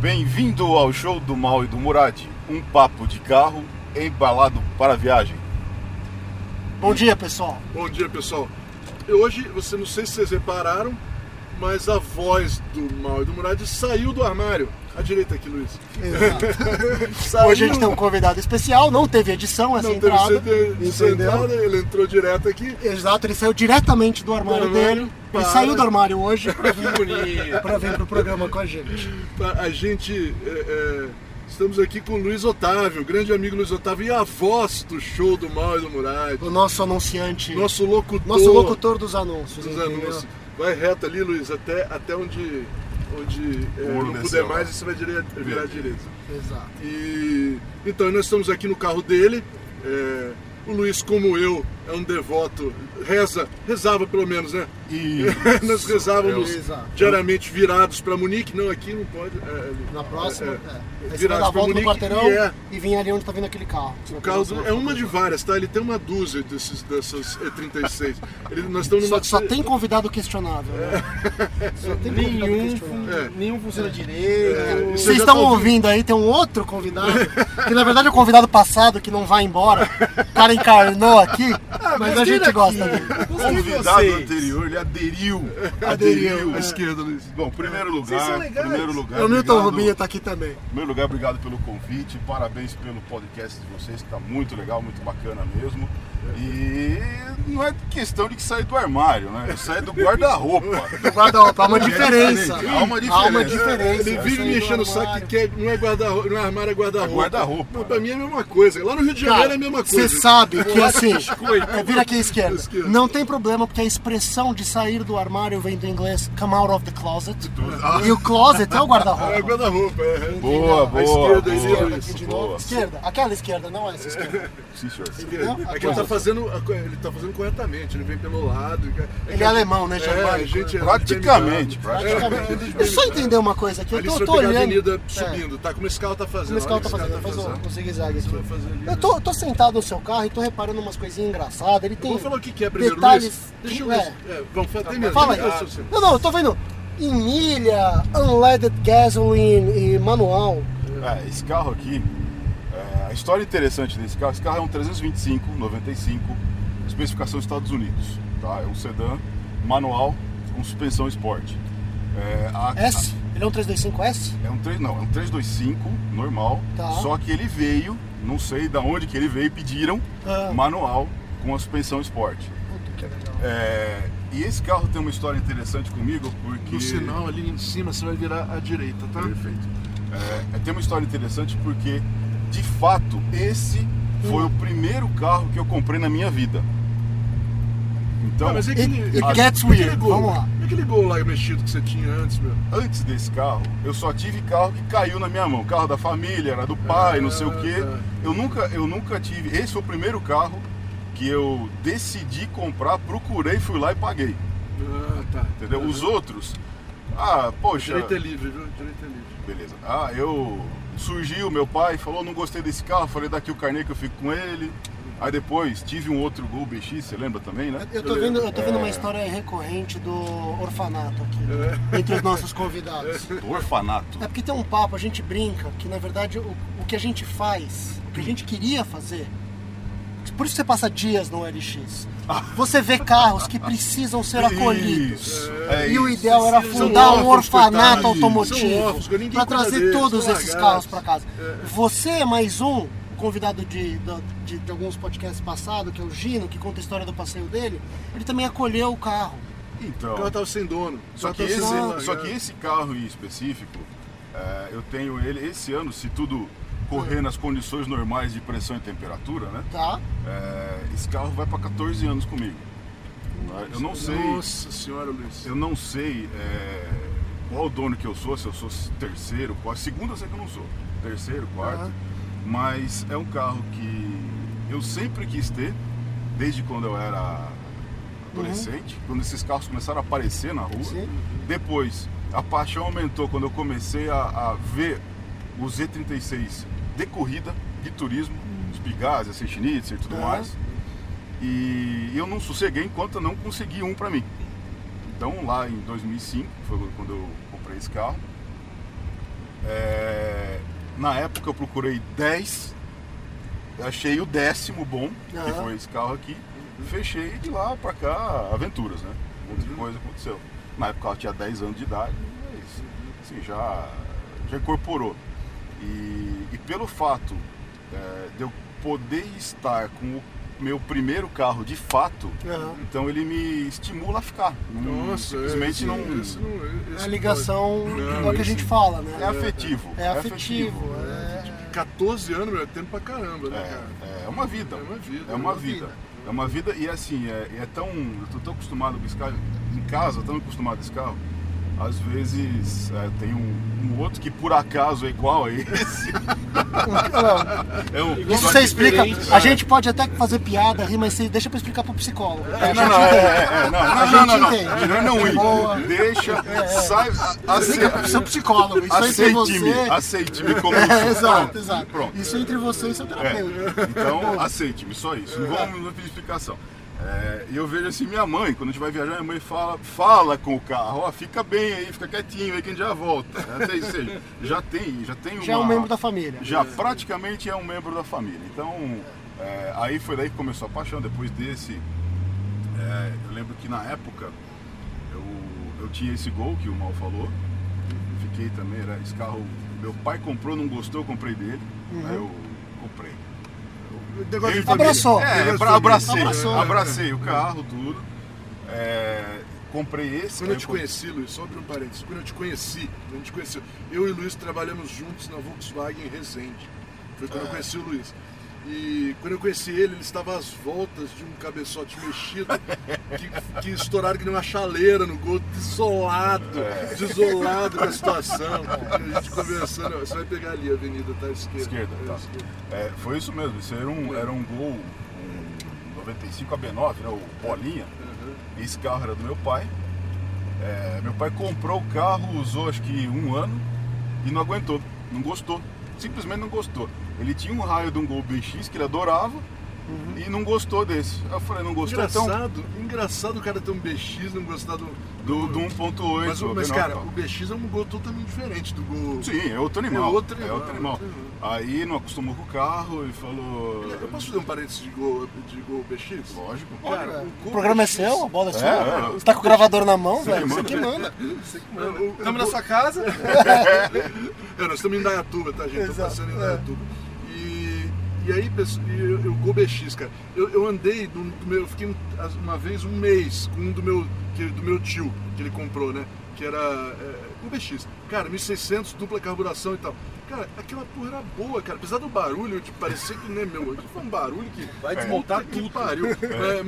Bem-vindo ao show do Mal e do Murad, um papo de carro embalado para a viagem. Bom dia, pessoal. Bom dia, pessoal. E hoje, você não sei se vocês repararam, mas a voz do Mal e do Murad saiu do armário. À direita aqui, Luiz. Exato. Hoje a gente tem um convidado especial, não teve edição essa Não entrada. teve essa entrada, ele entrou direto aqui. Exato, ele saiu diretamente do armário dele. para- Ele saiu do armário hoje pra vir, vir pro programa com a gente. A gente. é, é, estamos aqui com o Luiz Otávio, grande amigo Luiz Otávio, e a voz do show do Mal e do Murad. O nosso anunciante, Nosso locutor. nosso locutor dos anúncios. dos entendeu? anúncios. Vai reto ali, Luiz, até, até onde, onde é, não puder mais, você vai dire- virar à direita. Exato. E então nós estamos aqui no carro dele. é, o Luiz, como eu, é um devoto, reza, rezava pelo menos, né? E nós rezávamos Exato. diariamente virados para Munique. Não, aqui não pode. é, Na próxima, é, é, é, virados dar a pra volta no Munique quarteirão e é. e vir ali onde tá vindo aquele carro. O carro do- é uma de várias, tá? Ele tem uma dúzia desses, dessas E36. Ele, nós estamos numa. Só, só tem convidado questionável. Né? Só tem convidado Nenhum, questionável. É. nenhum funciona É, direito. Vocês estão tá ouvindo aí, tem um outro convidado, que na verdade é o convidado passado que não vai embora. O cara encarnou aqui, mas a gente gosta dele. o convidado anterior, ele aderiu. Aderiu. À esquerda, Luiz. Bom, primeiro lugar, primeiro lugar. O Milton Rubinho tá aqui também. Em primeiro lugar, obrigado pelo convite, parabéns pelo podcast de vocês, que está muito legal, muito bacana mesmo. E não é questão de que sair do armário, né? Sai do guarda-roupa. Guarda-roupa, há uma diferença. diferente, há uma Há uma diferença. diferença. Ele É vive sair me do enchendo o saco que é- não é guarda-roupa, não é armário, é guarda-roupa. É guarda-roupa. Não, Pra mim é a mesma coisa. Lá no Rio de Janeiro é a mesma Você coisa. sabe que assim, é, vira aqui à esquerda. Esquerda. Não tem problema, porque a expressão de sair do armário vem do inglês come out of the closet. E o closet é o É guarda-roupa. guarda-roupa, é. Boa, A boa. esquerda aí, boa, de boa. novo. Esquerda, aquela esquerda, não essa esquerda. Sim, senhor. Entendeu? É tá fazendo, ele tá fazendo corretamente, ele vem pelo lado. É Ele é alemão, né, É, gente é Praticamente, É, praticamente. Deixa eu só entender uma coisa aqui. Eu tô, tô pegar a olhando. avenida É. subindo, tá? Como esse carro tá fazendo. Como esse carro tá olha o que fazendo, faz um, um zigue-zague aqui. Eu tô, tô sentado no seu carro e tô reparando umas coisinhas engraçadas. Ele tem Vamos falar o que que é primeiro, detalhes. Luiz? Deixa eu é. ver. É, vamos falar. Fala aí. Não, não, eu tô vendo em milha, unleaded gasoline e manual. É, esse carro aqui, é, a história interessante desse carro, esse carro é um 325, 95, especificação Estados Unidos, tá? É um sedã manual com suspensão esporte. É, a- S? Ele é um 325S? É um 3, não, é um 325 normal, Tá. só que ele veio, não sei da onde que ele veio, pediram Ah. manual com a suspensão esporte. Puta que legal. É, e esse carro tem uma história interessante comigo porque No sinal ali em cima você vai virar à direita, tá? Perfeito. É, tem uma história interessante porque, de fato, esse foi o primeiro carro que eu comprei na minha vida. Então, Ah, mas e It, aquele, it aquele- gets aquele weird. gol? Vamos lá. E aquele gol lá mexido que você tinha antes, meu? antes desse carro, eu só tive carro que caiu na minha mão. Carro da família, era do pai, não sei o quê. tá. Eu nunca, eu nunca tive. Esse foi o primeiro carro que eu decidi comprar, procurei, fui lá e paguei. Ah, tá. Entendeu? Os outros, ah, poxa. Direito é livre, viu? Direito é livre. Beleza. Ah, eu. Surgiu, meu pai falou, não gostei desse carro, falei daqui o carnê que eu fico com ele. Aí depois tive um outro Gol BX, você lembra também, né? Eu tô vendo, eu tô vendo uma história recorrente do orfanato aqui, entre os nossos convidados. Do orfanato. É porque tem um papo, a gente brinca, que na verdade o, o que a gente faz, o que a gente queria fazer, por isso você passa dias no LX. Você vê carros que precisam ser acolhidos. Isso, é e o ideal era fundar um orfanato automotivo para trazer deles, todos esses carros para casa. Você é mais um convidado de, de, de alguns podcasts passados, que é o Gino, que conta a história do passeio dele. Ele também acolheu o carro. Então. O carro tava sem dono. Só que, esse, só que esse carro em específico, é, eu tenho ele esse ano, se tudo correr nas condições normais de pressão e temperatura, né? Tá? é, esse carro vai para 14 anos comigo. Tá? Eu não sei, Nossa senhora, Luiz. eu não sei é, qual dono que eu sou, se eu sou terceiro, quarto, segundo eu sei que eu não sou, terceiro, quarto, Aham. mas é um carro que eu sempre quis ter, desde quando eu era adolescente, quando esses carros começaram a aparecer na rua. Sim. Depois, a paixão aumentou quando eu comecei a, a ver o Z36 de corrida, de turismo, Pigazzi, a Schnitzer e tudo Aham. mais. E eu não sosseguei enquanto eu não consegui um para mim. Então lá em 2005, foi quando eu comprei esse carro, é, Na época eu procurei 10, achei o décimo bom, que Aham. foi esse carro aqui. Fechei e de lá pra cá, aventuras, né? Um monte de coisa aconteceu. Na época ela tinha 10 anos de idade, mas assim, já, já incorporou. E, e pelo fato é, de eu poder estar com o meu primeiro carro de fato, Aham. então ele me estimula a ficar. Não- Nossa, simplesmente não. esse não É a ligação Não, é o que a gente fala, né? É afetivo. É afetivo. é- 14 anos, meu, é tempo pra caramba, né, cara? É, é uma vida. É uma vida. É uma vida. É uma vida e assim, é, é tão. Eu tô tão acostumado com esse carro. Em casa, tão acostumado com esse carro. Às vezes é, tem um, um outro que por acaso é igual a esse. é um, Isso você explica. diferente. A gente pode até fazer piada, rir, mas deixa pra explicar pro psicólogo. Gente Não, não, é, é, é, não, A não, gente não, não, não. entende. Melhor não ir. Boa. Deixa, sai, a- Liga pro ace- seu psicólogo. Isso é entre aceite-me, você. aceite-me como É, exato, exato. Pronto. Isso é entre você e seu É, terapeuta. então aceite-me, só isso. Não vamos não pedir explicação. É, E eu vejo assim, minha mãe, quando a gente vai viajar, minha mãe fala, fala com o carro, ó, fica bem aí, fica quietinho aí que a gente já volta. Ou seja, já tem, já tem uma. Já é um membro da família. Já praticamente é um membro da família. Então, é, aí foi daí que começou a paixão. Depois desse, é, eu lembro que na época eu, eu tinha esse gol que o Mal falou. Fiquei também, era esse carro. Meu pai comprou, não gostou, eu comprei dele. Aí eu comprei. Negócio de Eu- família. Abraçou. É, abra- abracei, Abraçou. abracei o carro, tudo. É, comprei esse. Quando eu te com- conheci, Luiz, só um parênteses, quando eu te conheci, quando a gente conheceu, eu e o Luiz trabalhamos juntos na Volkswagen Resende. Foi quando eu É. conheci o Luiz. E quando eu conheci ele, ele estava às voltas de um cabeçote mexido que, que estouraram que nem uma chaleira no gol, desolado, É. desolado com a situação. E a gente conversando, você vai pegar ali a avenida, tá à esquerda. Esquerda, É, tá. esquerda. É, foi isso mesmo, isso era um, era um gol um 95 AB9, né, o Bolinha. Uhum. Esse carro era do meu pai. É, meu pai comprou o carro, usou acho que um ano e não aguentou, não gostou. Simplesmente não gostou. Ele tinha um raio de um Gol BX que ele adorava e não gostou desse. Eu falei, não gostou então Engraçado, engraçado o cara ter um BX e não gostar do. do, do 1.8. Mas, o- mas B9, cara, o BX é um gol totalmente diferente do gol. Sim, é outro animal. É outro animal, É outro animal. outro animal. Aí não acostumou com o carro e falou. Eu posso fazer um parênteses de gol, de gol BX? Lógico. Cara, o o programa é BX seu, a bola é sua. é. Você tá com o gravador na mão, velho? Você manda. que manda. Estamos na sua casa. É, nós estamos em Dayatuba, tá, gente? Estamos Exato, passando em é. Dayatuba. E, aí, eu, eu cara. Eu, eu andei, do, do meu, eu fiquei um- uma vez um mês com um do meu, que, do meu tio, que ele comprou, né? Que era é, Gol BX. Cara, 1600, dupla carburação e tal. Cara, aquela porra era boa, cara. Apesar do barulho, tipo, parecia que nem meu. Foi um barulho que. Vai desmontar que tudo. pariu. Mas,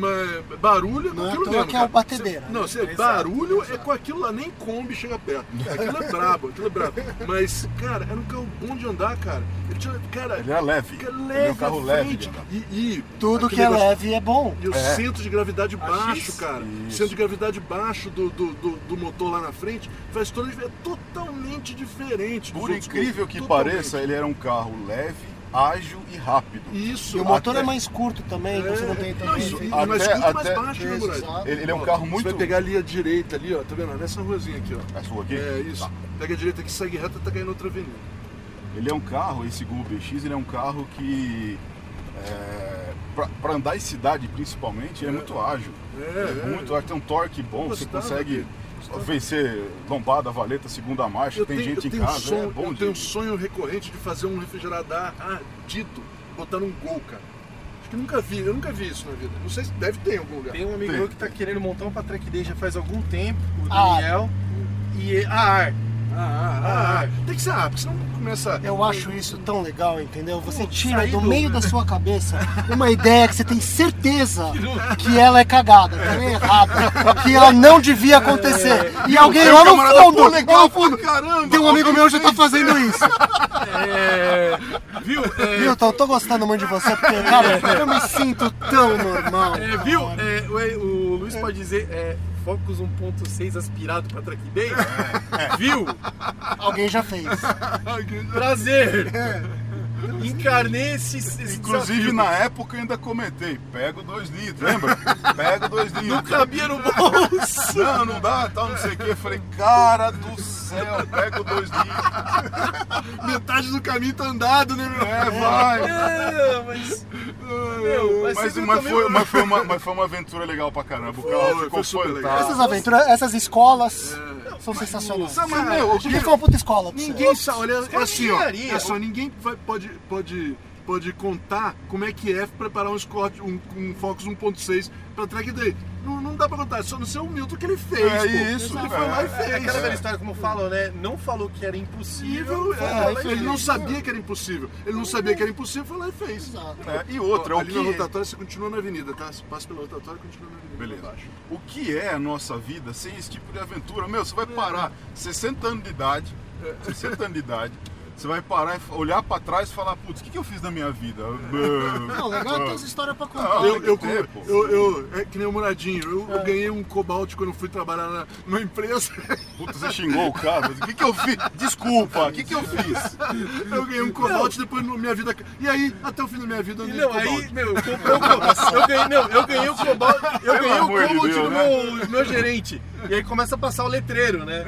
mas barulho é com Não é aquilo mesmo. que é cara. batedeira. Não, você, Exato, barulho é exato. com aquilo lá, nem Kombi chega perto. Aquilo é brabo, aquilo é brabo. Mas, cara, era um carro bom de andar, cara. Ele tinha, cara, Ele era leve. cara Ele leve é um carro leve. E, e Tudo que é negócio- leve é bom. E o É. centro de gravidade A baixo, cara. Isso. Centro de gravidade baixo do, do, do, do motor lá na frente faz toda a diferença. É totalmente diferente. Por incrível que. Pareça, ele era um carro leve, ágil e rápido. Isso. E o motor Até- é mais curto também, então você não tem Não, também. isso, e Até- mais curto e mais até- baixo, né. Ele, ele é um Ó, carro Você muito. vai pegar ali a direita ali, ó, tá vendo? Nessa ruazinha aqui, ó. É sua aqui? É isso. Tá. Pega a direita aqui, segue reta, tá caindo outra avenida. Ele é um carro, esse Gol BX, ele é um carro que. É, pra, pra andar em cidade principalmente, ele é muito ágil. É, é. muito ágil, tem um torque bom, você consegue. Vencer lombada, valeta, segunda marcha, Eu tem tenho, gente eu em um casa, sonho, é bom eu tenho um sonho recorrente de fazer um refrigerador ardido, botar num gol, cara. Acho que nunca vi, eu nunca vi isso na vida. Não sei se deve ter em algum lugar. Tem um amigo Tem. meu que tá querendo montar um Patrick Day já faz algum tempo, o Ah. Daniel. E a ar. Ah, ah, ah. Tem que ser rápido, senão começa. Eu acho isso tão legal, entendeu? Você tira do meio da sua cabeça uma ideia que você tem certeza que ela é cagada, que ela é errada, que ela não devia acontecer. E alguém lá no fundo, legal fundo, tem um amigo meu já tá fazendo isso. É, viu? É, Milton, eu tô gostando muito de você, porque, cara, eu me sinto tão normal. é, viu? É, o, o Luiz pode dizer é, Focus 1.6 aspirado para Track Day? Viu? Alguém já fez. Prazer! Encarnei esse, esse Inclusive desafio. na época eu ainda comentei, pego dois litros, lembra? Pega dois litros. Não cabia no bolso! Não, não dá, tal, não sei o que. Eu falei, cara do céu. Céu, pego dois litros. Metade do caminho tá andado, né, meu? É, vai. É, mas. Meu, mas, Mas, mas, foi, mas, foi uma, mas foi uma aventura legal pra caramba. O Foi, carro foi ficou super legal. Essas aventuras, essas escolas são sensacionais. Sabe, mas, meu, o Porque foi uma puta escola. Ninguém sabe, olha, é assim, ó. É só, ninguém vai- pode, pode, pode contar como é que é preparar um Scott, um, um Focus 1.6 pra track day. Não, não dá pra contar, é só no seu Milton que ele fez. É pô. isso, Ele é. foi lá e É fez. aquela velha história, como falam, né? Não falou que era impossível. É, lá ele fez. não sabia que era impossível. Ele não sabia que era impossível, foi lá e fez. Exato. É, e outra, Ó, o ali na que, rotatória você continua na avenida, tá? Você passa pela rotatória e continua na avenida. Beleza. o que é a nossa vida sem esse tipo de aventura? Meu, você vai parar 60 anos de idade, 60 anos de idade, você vai parar e olhar pra trás e falar, putz, o que, que eu fiz na minha vida? Não, legal é ter essa história pra contar. Não, Eu, eu, ter, eu, eu- é que nem o Muradinho, eu, eu ganhei um cobalt quando eu fui trabalhar na, numa empresa. Puta, você xingou o cara. O que, que eu fiz? Desculpa, o que, que eu fiz? Eu ganhei um cobalt depois na minha vida. E aí, até o fim da minha vida, eu andei não, de aí, meu, eu, comprei o cobalt. eu ganhei, não, eu ganhei o cobalt, eu ganhei o de cobalt do né? meu, gerente. E aí começa a passar o letreiro, né?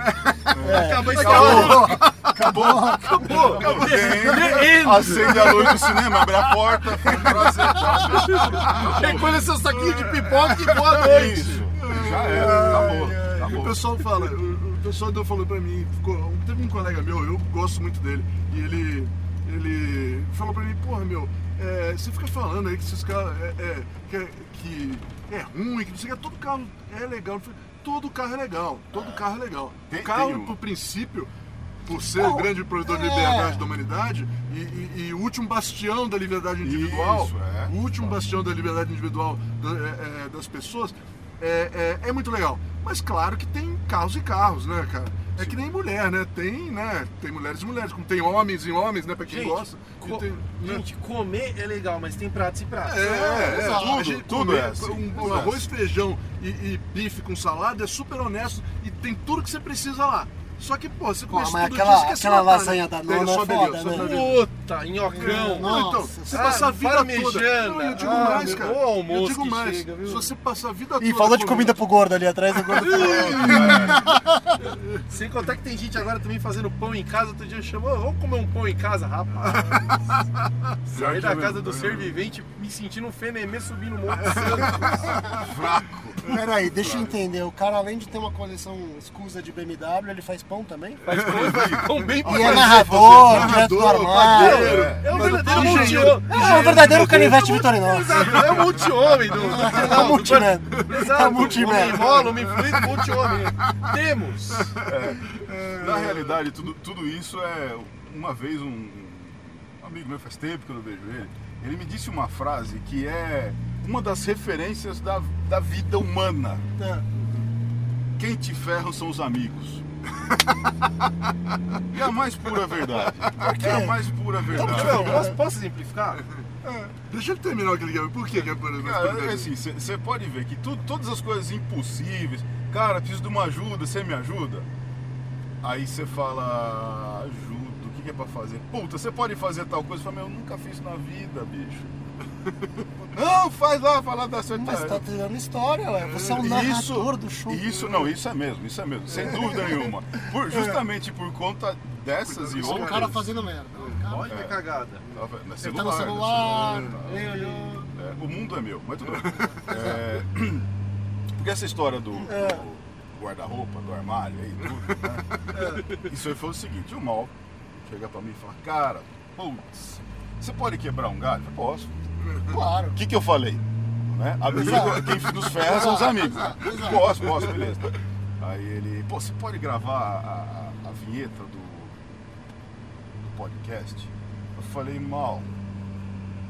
É. Acaba a história. Acabou. Acabou. Acabou. Acende a luz do cinema, abre a porta, foi um prazer, tchau. Recolha seu saquinho de pipoca e boa noite. Isso, já era, acabou. E o acabou. pessoal fala, o, pessoal deu falou pra mim, ficou- teve um colega meu, eu gosto muito dele, e ele, ele falou pra mim, porra meu, é, você fica falando aí que esses caras é, é, que, é, que é ruim, que não sei o que, todo carro é legal. Todo carro é legal, todo carro é legal. Tem- o carro, tem por princípio, por ser Não, o grande provedor de é. liberdade da humanidade e, e- e o último bastião da liberdade individual, Isso, é. o último bastião da liberdade individual da- é, é, das pessoas, é, é- é muito legal. Mas claro que tem carros e carros, né, cara? É que nem mulher, né? Tem, né? Tem mulheres e mulheres, como tem homens e homens, né? Pra quem Gente, gosta. Co- tem, né? gente, comer é legal, mas tem pratos e pratos. É, é, Tudo, gente tudo comer é assim, Um, tudo um é arroz, feijão e, e bife com salada é super honesto e tem tudo que você precisa lá. Só que, pô, você Pô, come isso mas todo aquela- quer se aquela lasanha né? da nona é foda, né? Puta, nhocão. Não, então, você ah, passa a vida toda. Não, eu digo Ah, mais, meu, cara. eu almoço digo mais. Se você passa a vida toda. Ih, falou de comida pro gordo ali atrás. O gordo falou. Sem contar que tem gente agora também fazendo pão em casa. Outro dia chamou, "Ô, vamos comer um pão em casa, rapaz. Saí da casa do ser vivente me sentindo um fenemê subindo o Monte Santo. Fraco. Peraí, deixa eu entender. O cara, além de ter uma coleção escusa de BMW, ele faz pão também? Faz pão, faz pão bem E é pra narrador, direto do armário. padeiro. É um Mas verdadeiro multi-homem. É o verdadeiro canivete vitorinoso. É o multi-homem do. É o multiman. Exato, É o multiman. homem rola, homem fluido, multi-homem. Temos. Na realidade, tudo, tudo isso é. Uma vez um, um amigo meu, faz tempo que eu não vejo ele, ele me disse uma frase que é uma das referências da, da vida humana. É. Quem te ferra são os amigos. e a mais pura verdade. É a mais pura Então, verdade. Posso, posso simplificar? Deixa ele terminar o que ele quer. Por que que é por Cara, é assim, você pode ver que tu- todas as coisas impossíveis, cara, preciso de uma ajuda, você me ajuda? Aí você fala, ajudo, o que, é pra fazer? Puta, você pode fazer tal coisa? Eu falo, meu, eu nunca fiz na vida, bicho. Não, faz lá, lá dar certo. Mas tá tirando história, ué. Você é um narrador do show. Isso, não, isso é mesmo, isso é mesmo, sem dúvida nenhuma. Por- justamente por conta dessas e outras. um cara fazendo merda. Olha que cagada. Na Ele tá no celular. né? Ei, olhou. É, o mundo é meu, mas tudo bem. É, porque essa história do, É. do guarda-roupa, do armário aí, tudo, né? Isso aí foi o seguinte, o mal chega pra mim e fala, cara, putz, você pode quebrar um galho? Eu posso. Claro. O que, que eu falei? Né? Amigo, quem nos ferra são os amigos. Posso, posso, beleza. Aí ele, pô, você pode gravar a, a- a vinheta do, do podcast? Eu falei, mal.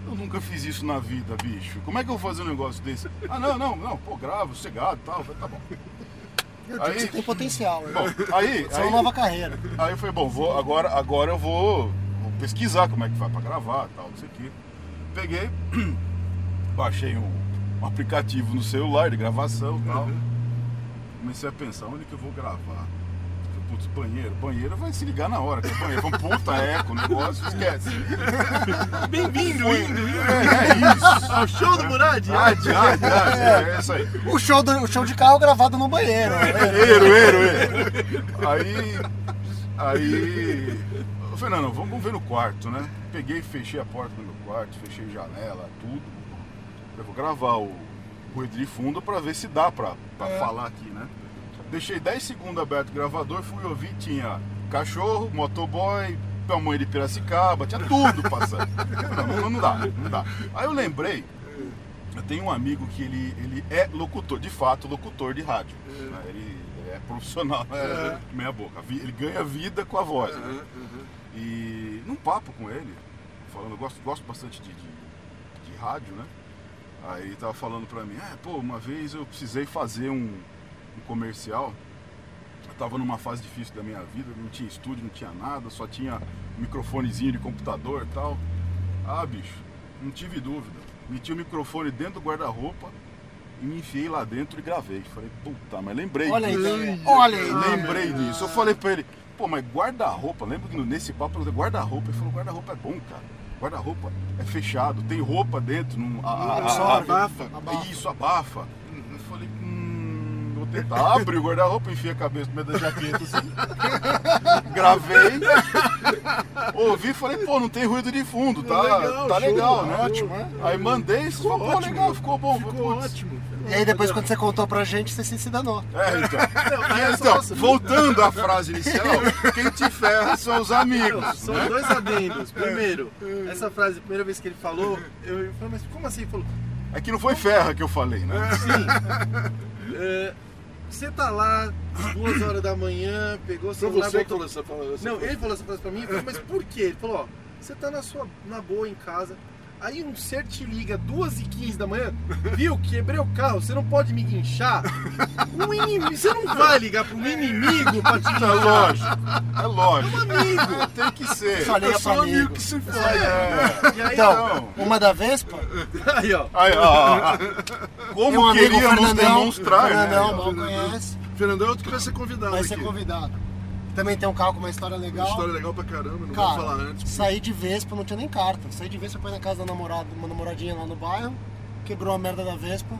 Eu nunca fiz isso na vida, bicho. Como é que eu vou fazer um negócio desse? Ah, não, não, não, pô, gravo, sossegado e tal. Tá bom. Eu digo que Aí- você tem potencial. né? Bom, aí, Isso é aí, uma nova carreira. aí eu falei, bom, vou, agora, agora eu vou, vou pesquisar como é que vai pra gravar tal, não sei o quê. Peguei, baixei um, um aplicativo no celular de gravação e tal. Comecei a pensar, onde que eu vou gravar? Putz, banheiro, banheiro vai se ligar na hora, que é banheiro, um puta eco, o negócio, esquece. Bem-vindo, indo, indo. É, é isso. Ao show do Murad. Ade, ade, ade, é isso aí. O show, do, o show de carro gravado no banheiro. né? Eiro, eiro, eiro. Aí Aí. Eu falei, não, não, vamos ver no quarto, né? Peguei, fechei a porta do meu quarto, fechei janela, tudo. Eu vou gravar o ruído de fundo pra ver se dá pra, pra falar aqui, né? Deixei 10 segundos aberto o gravador, fui ouvir, tinha cachorro, motoboy, tamanho de Piracicaba, tinha tudo passando. Não, não, dá, não dá. Aí eu lembrei, eu tenho um amigo que ele, ele é locutor, de fato, locutor de rádio. né? Ele, ele é profissional, é, meia boca. Ele ganha vida com a voz. né? E num papo com ele, falando, eu gosto, gosto bastante de, de, de rádio, né? Aí ele tava falando pra mim, ah, pô, uma vez eu precisei fazer um, comercial. Eu tava numa fase difícil da minha vida, não tinha estúdio, não tinha nada, só tinha um microfonezinho de computador e tal. Ah, bicho, não tive dúvida. Meti o microfone dentro do guarda-roupa e me enfiei lá dentro e gravei. Falei, puta, mas lembrei Olha aí, disso. ideia. Olha aí. Lembrei disso. Eu falei pra ele, pô, mas guarda-roupa, lembro que nesse papo eu falei, guarda-roupa, ele falou, guarda-roupa é bom, cara. Guarda-roupa é fechado, tem roupa dentro. Não, a, a- a- Absorve, abafa. abafa. Isso, abafa. Tentar. Abri o guarda-roupa, enfiei a cabeça no meio da jaqueta assim. Gravei. Ouvi e falei, pô, não tem ruído de fundo, tá Legal, tá show, legal, né? ótimo, é. Aí mandei, você falou, pô, ótimo. legal, ficou bom. Ficou Putz. ótimo. E aí depois quando você contou pra gente, você se danou. É, então. Não, só Então, voltando à frase inicial, quem te ferra são os amigos. São né? dois adendos. Primeiro, essa frase, a primeira vez que ele falou, eu eu falei, mas como assim? Ele falou, É que não foi ferra que eu falei, né? sim. é, você tá lá, duas horas da manhã, pegou o Foi celular, você que botou- falou essa palavra. Não, ele falou essa frase pra mim, eu falei, mas por quê? Ele falou, ó, você tá na sua na boa em casa, aí um ser te liga duas e 15 da manhã, viu, quebrei o carro, você não pode me guinchar? Um inimigo, você não vai ligar pra um inimigo pra te É guinchar. lógico, é lógico. Amigo! Tem que ser. Só liga Eu sou pra amigo amigo. que se fode. É. E aí, Então, uma da Vespa, aí ó, Aí, ó, Como um amigo queríamos Fernandão, demonstrar, Fernandão né? mal conhece, Fernandão é outro que vai ser convidado vai aqui. ser convidado. Também tem um carro com uma história Uma legal. história legal pra caramba, não Cara, vou falar antes. saí de Vespa, não tinha nem carta. Saí de Vespa, foi na casa da namorada, uma namoradinha lá no bairro, quebrou a merda da Vespa.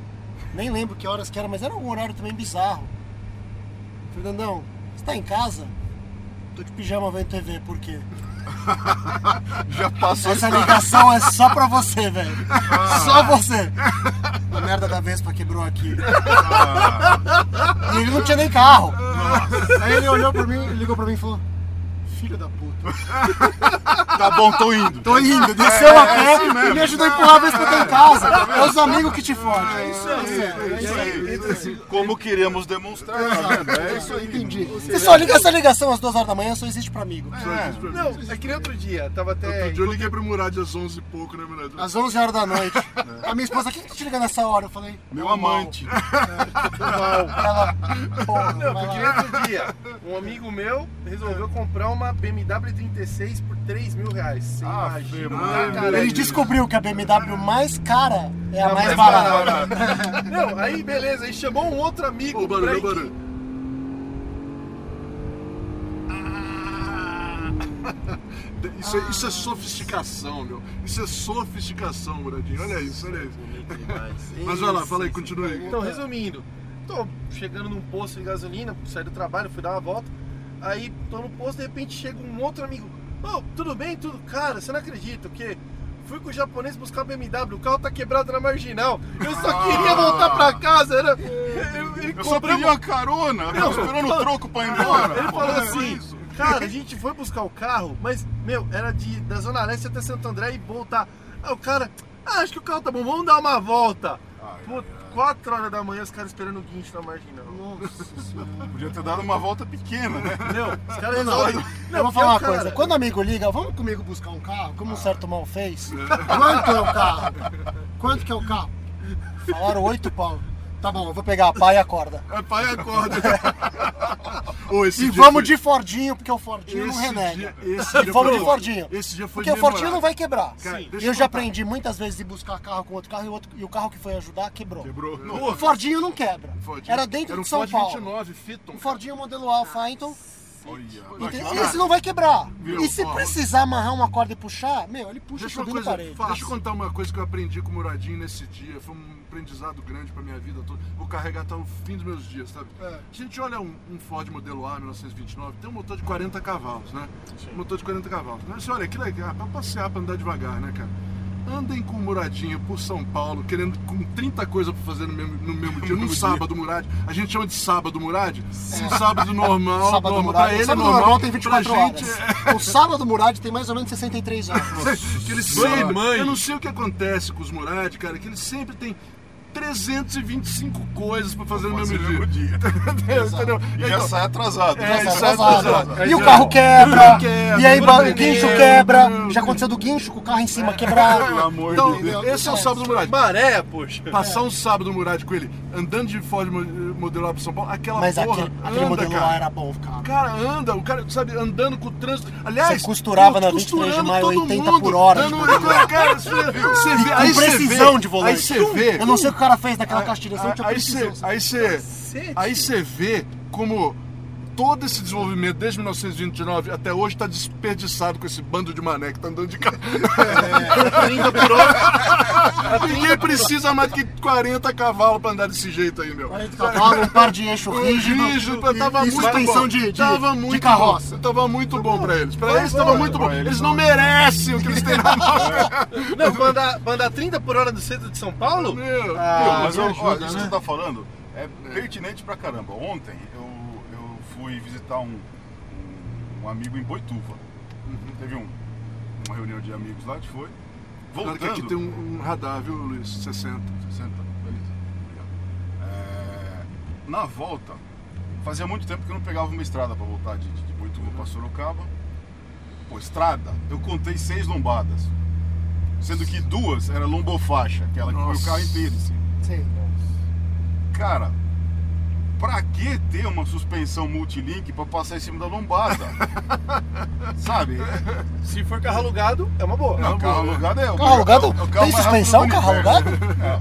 Nem lembro que horas que era, mas era um horário também bizarro. Fernandão, você tá em casa? Tô de pijama vendo TV, por quê? Já passou Essa ligação é só pra você, velho. Só você. A merda da Vespa quebrou aqui. E ele não tinha nem carro. Aí ele olhou pra mim, ligou pra mim e falou: Filho da puta. Tá bom, tô indo. Tô indo, desceu a É, pé assim mesmo. e me ajudou a empurrar a Vespa até em casa. É os amigos que te fodem. É isso É aí. isso aí. Como queríamos demonstrar, tá? É isso aí. Entendi. Você só liga essa ligação às duas horas da manhã, só existe pra amigo. É. não, é que nem outro dia, tava até... Outro dia eu liguei pro Murad às 11 e pouco, né, Murad? Às 11 horas da noite. A minha esposa, quem que tá te ligando nessa hora? Eu falei, Meu amante. ela, porra, Não, vai porque lá. outro dia, um amigo meu resolveu comprar uma BMW 36 por 3 mil reais. Você Ah, imagina? Ah, cara, Ele descobriu que a BMW mais cara é a a mais mais barata. Não, aí beleza, aí chamou um outro amigo Ô, barulho, pra barulho. Isso é, isso é sofisticação, meu. Isso é sofisticação, Muradinho. Olha isso, olha isso. Mas vai lá, fala aí, continua aí. Então, resumindo, tô chegando num posto de gasolina, saí do trabalho, fui dar uma volta. Aí tô no posto, de repente chega um outro amigo. Ô, tudo bem? Tudo? Cara, você não acredita, porque fui com o japonês buscar BMW, o carro tá quebrado na marginal. Eu só queria voltar pra casa. Era, eu, ele Eu só pedi uma carona. Eu tava esperando o troco pra ir embora. Ele falou é assim, cara, a gente foi buscar o carro, mas, meu, era de, da Zona Leste até Santo André e voltar. Aí o cara, ah, acho que o carro tá bom, vamos dar uma volta. Ai, Pô, ai, ai. 4 horas da manhã, os caras esperando o guincho na marginal. Nossa senhora. Podia ter dado uma volta pequena, né? Meu, os caras resolvem. Eu vou falar uma cara- coisa. Quando o amigo liga, vamos comigo buscar um carro, como um certo mal fez. Quanto é o carro? Quanto que é o carro? Falaram oito pau. Tá bom, eu vou pegar a pá e a corda. É pai acorda. Ô, E vamos foi- de Fordinho, porque o Fordinho não esse renega. dia- esse E vamos foi- de Fordinho. Esse dia foi Porque o Fordinho não vai quebrar. Cara, eu eu já aprendi muitas vezes de buscar carro com outro carro e, o outro- e o carro que foi ajudar quebrou. Quebrou. O Fordinho não quebra. Fordinho. Era dentro Era um de São Ford Paulo. 29 Fiton. Um Fordinho modelo Alpha, então Olha. Esse não vai quebrar. Viu? E se Ó. precisar amarrar uma corda e puxar, meu, ele puxa Deixa, subindo coisa, parede. deixa eu contar uma coisa que eu aprendi com o Muradinho nesse dia. Foi um aprendizado grande pra minha vida toda. Vou carregar até o fim dos meus dias, sabe? É. A gente olha um, um Ford modelo A 1929, tem um motor de 40 cavalos, né? Um motor de 40 cavalos. Mas você olha, que legal, pra passear, pra andar devagar, né, cara? Andem com o Muradinho por São Paulo, querendo com 30 coisas pra fazer no mesmo, no mesmo dia. Num sábado, Murad. A gente chama de sábado, Murad. Um sábado normal. Sábado normal. Murad. Pra ele é sábado normal. normal tem 24 pra gente horas. O sábado Murad tem mais ou menos 63 horas. que ele sempre, mãe. Eu não sei o que acontece com os Murad, cara, que eles sempre tem 325 coisas pra fazer no Fazer mesmo no dia. dia. Entendeu? E já Então, sai atrasado. É, já já sai sai Atrasado. atrasado. E o carro quebra, quebra, e aí o guincho quebra. meu. Já aconteceu do guincho com o carro em cima quebrar. Pelo amor Então, de Deus. esse é o sábado do Murad. Maré, poxa. Passar um sábado no Murad com ele, andando de Ford modelo A pro São Paulo, aquela Mas porra aquele, aquele modelo cara. lá era bom, cara. O cara anda, o cara, sabe, andando com o trânsito. Aliás, Você costurava na 23 de maio, todo 80 mundo, por hora, dando- tipo, cara, você, você vê, Com aí você precisão vê, de volante. Aí você vê. Eu não sei o que o cara fez naquela caixa de direção, Aí- tinha precisão. aí você vê como todo esse desenvolvimento desde 1929 até hoje está desperdiçado com esse bando de mané que tá andando de carro. 30 por hora. Ninguém precisa mais que 40 cavalos para andar desse jeito aí, meu. 40 cavalos, um par de eixo rígido, Rígido, e, tava e muito suspensão bom. de, de, tava de muito carroça. Bom. Tava muito bom pra eles. Pra Vai eles tava muito bom. eles não merecem o que eles têm na mão. Não, pra andar, pra andar 30 por hora do centro de São Paulo? Meu, Ah, mas me ó, ó, ajuda, isso que né? você tá falando é pertinente pra caramba. Ontem fui visitar um, um, um amigo em Boituva. Teve um, uma reunião de amigos lá, a gente foi. Claro Voltando. que aqui tem um, um radar, viu, Luiz? 60. 60, beleza. Obrigado. É, na volta, fazia muito tempo que eu não pegava uma estrada pra voltar de, de Boituva pra Sorocaba. Pô, estrada, eu contei seis lombadas. Sendo que duas era lombofaixa, aquela que foi o Nossa. carro inteiro, assim. Sim. Cara, pra que ter uma suspensão multilink pra passar em cima da lombada? Sabe? Se for carro alugado, é uma boa. Não, carro alugado é o Carro alugado? é o carro Tem suspensão carro alugado?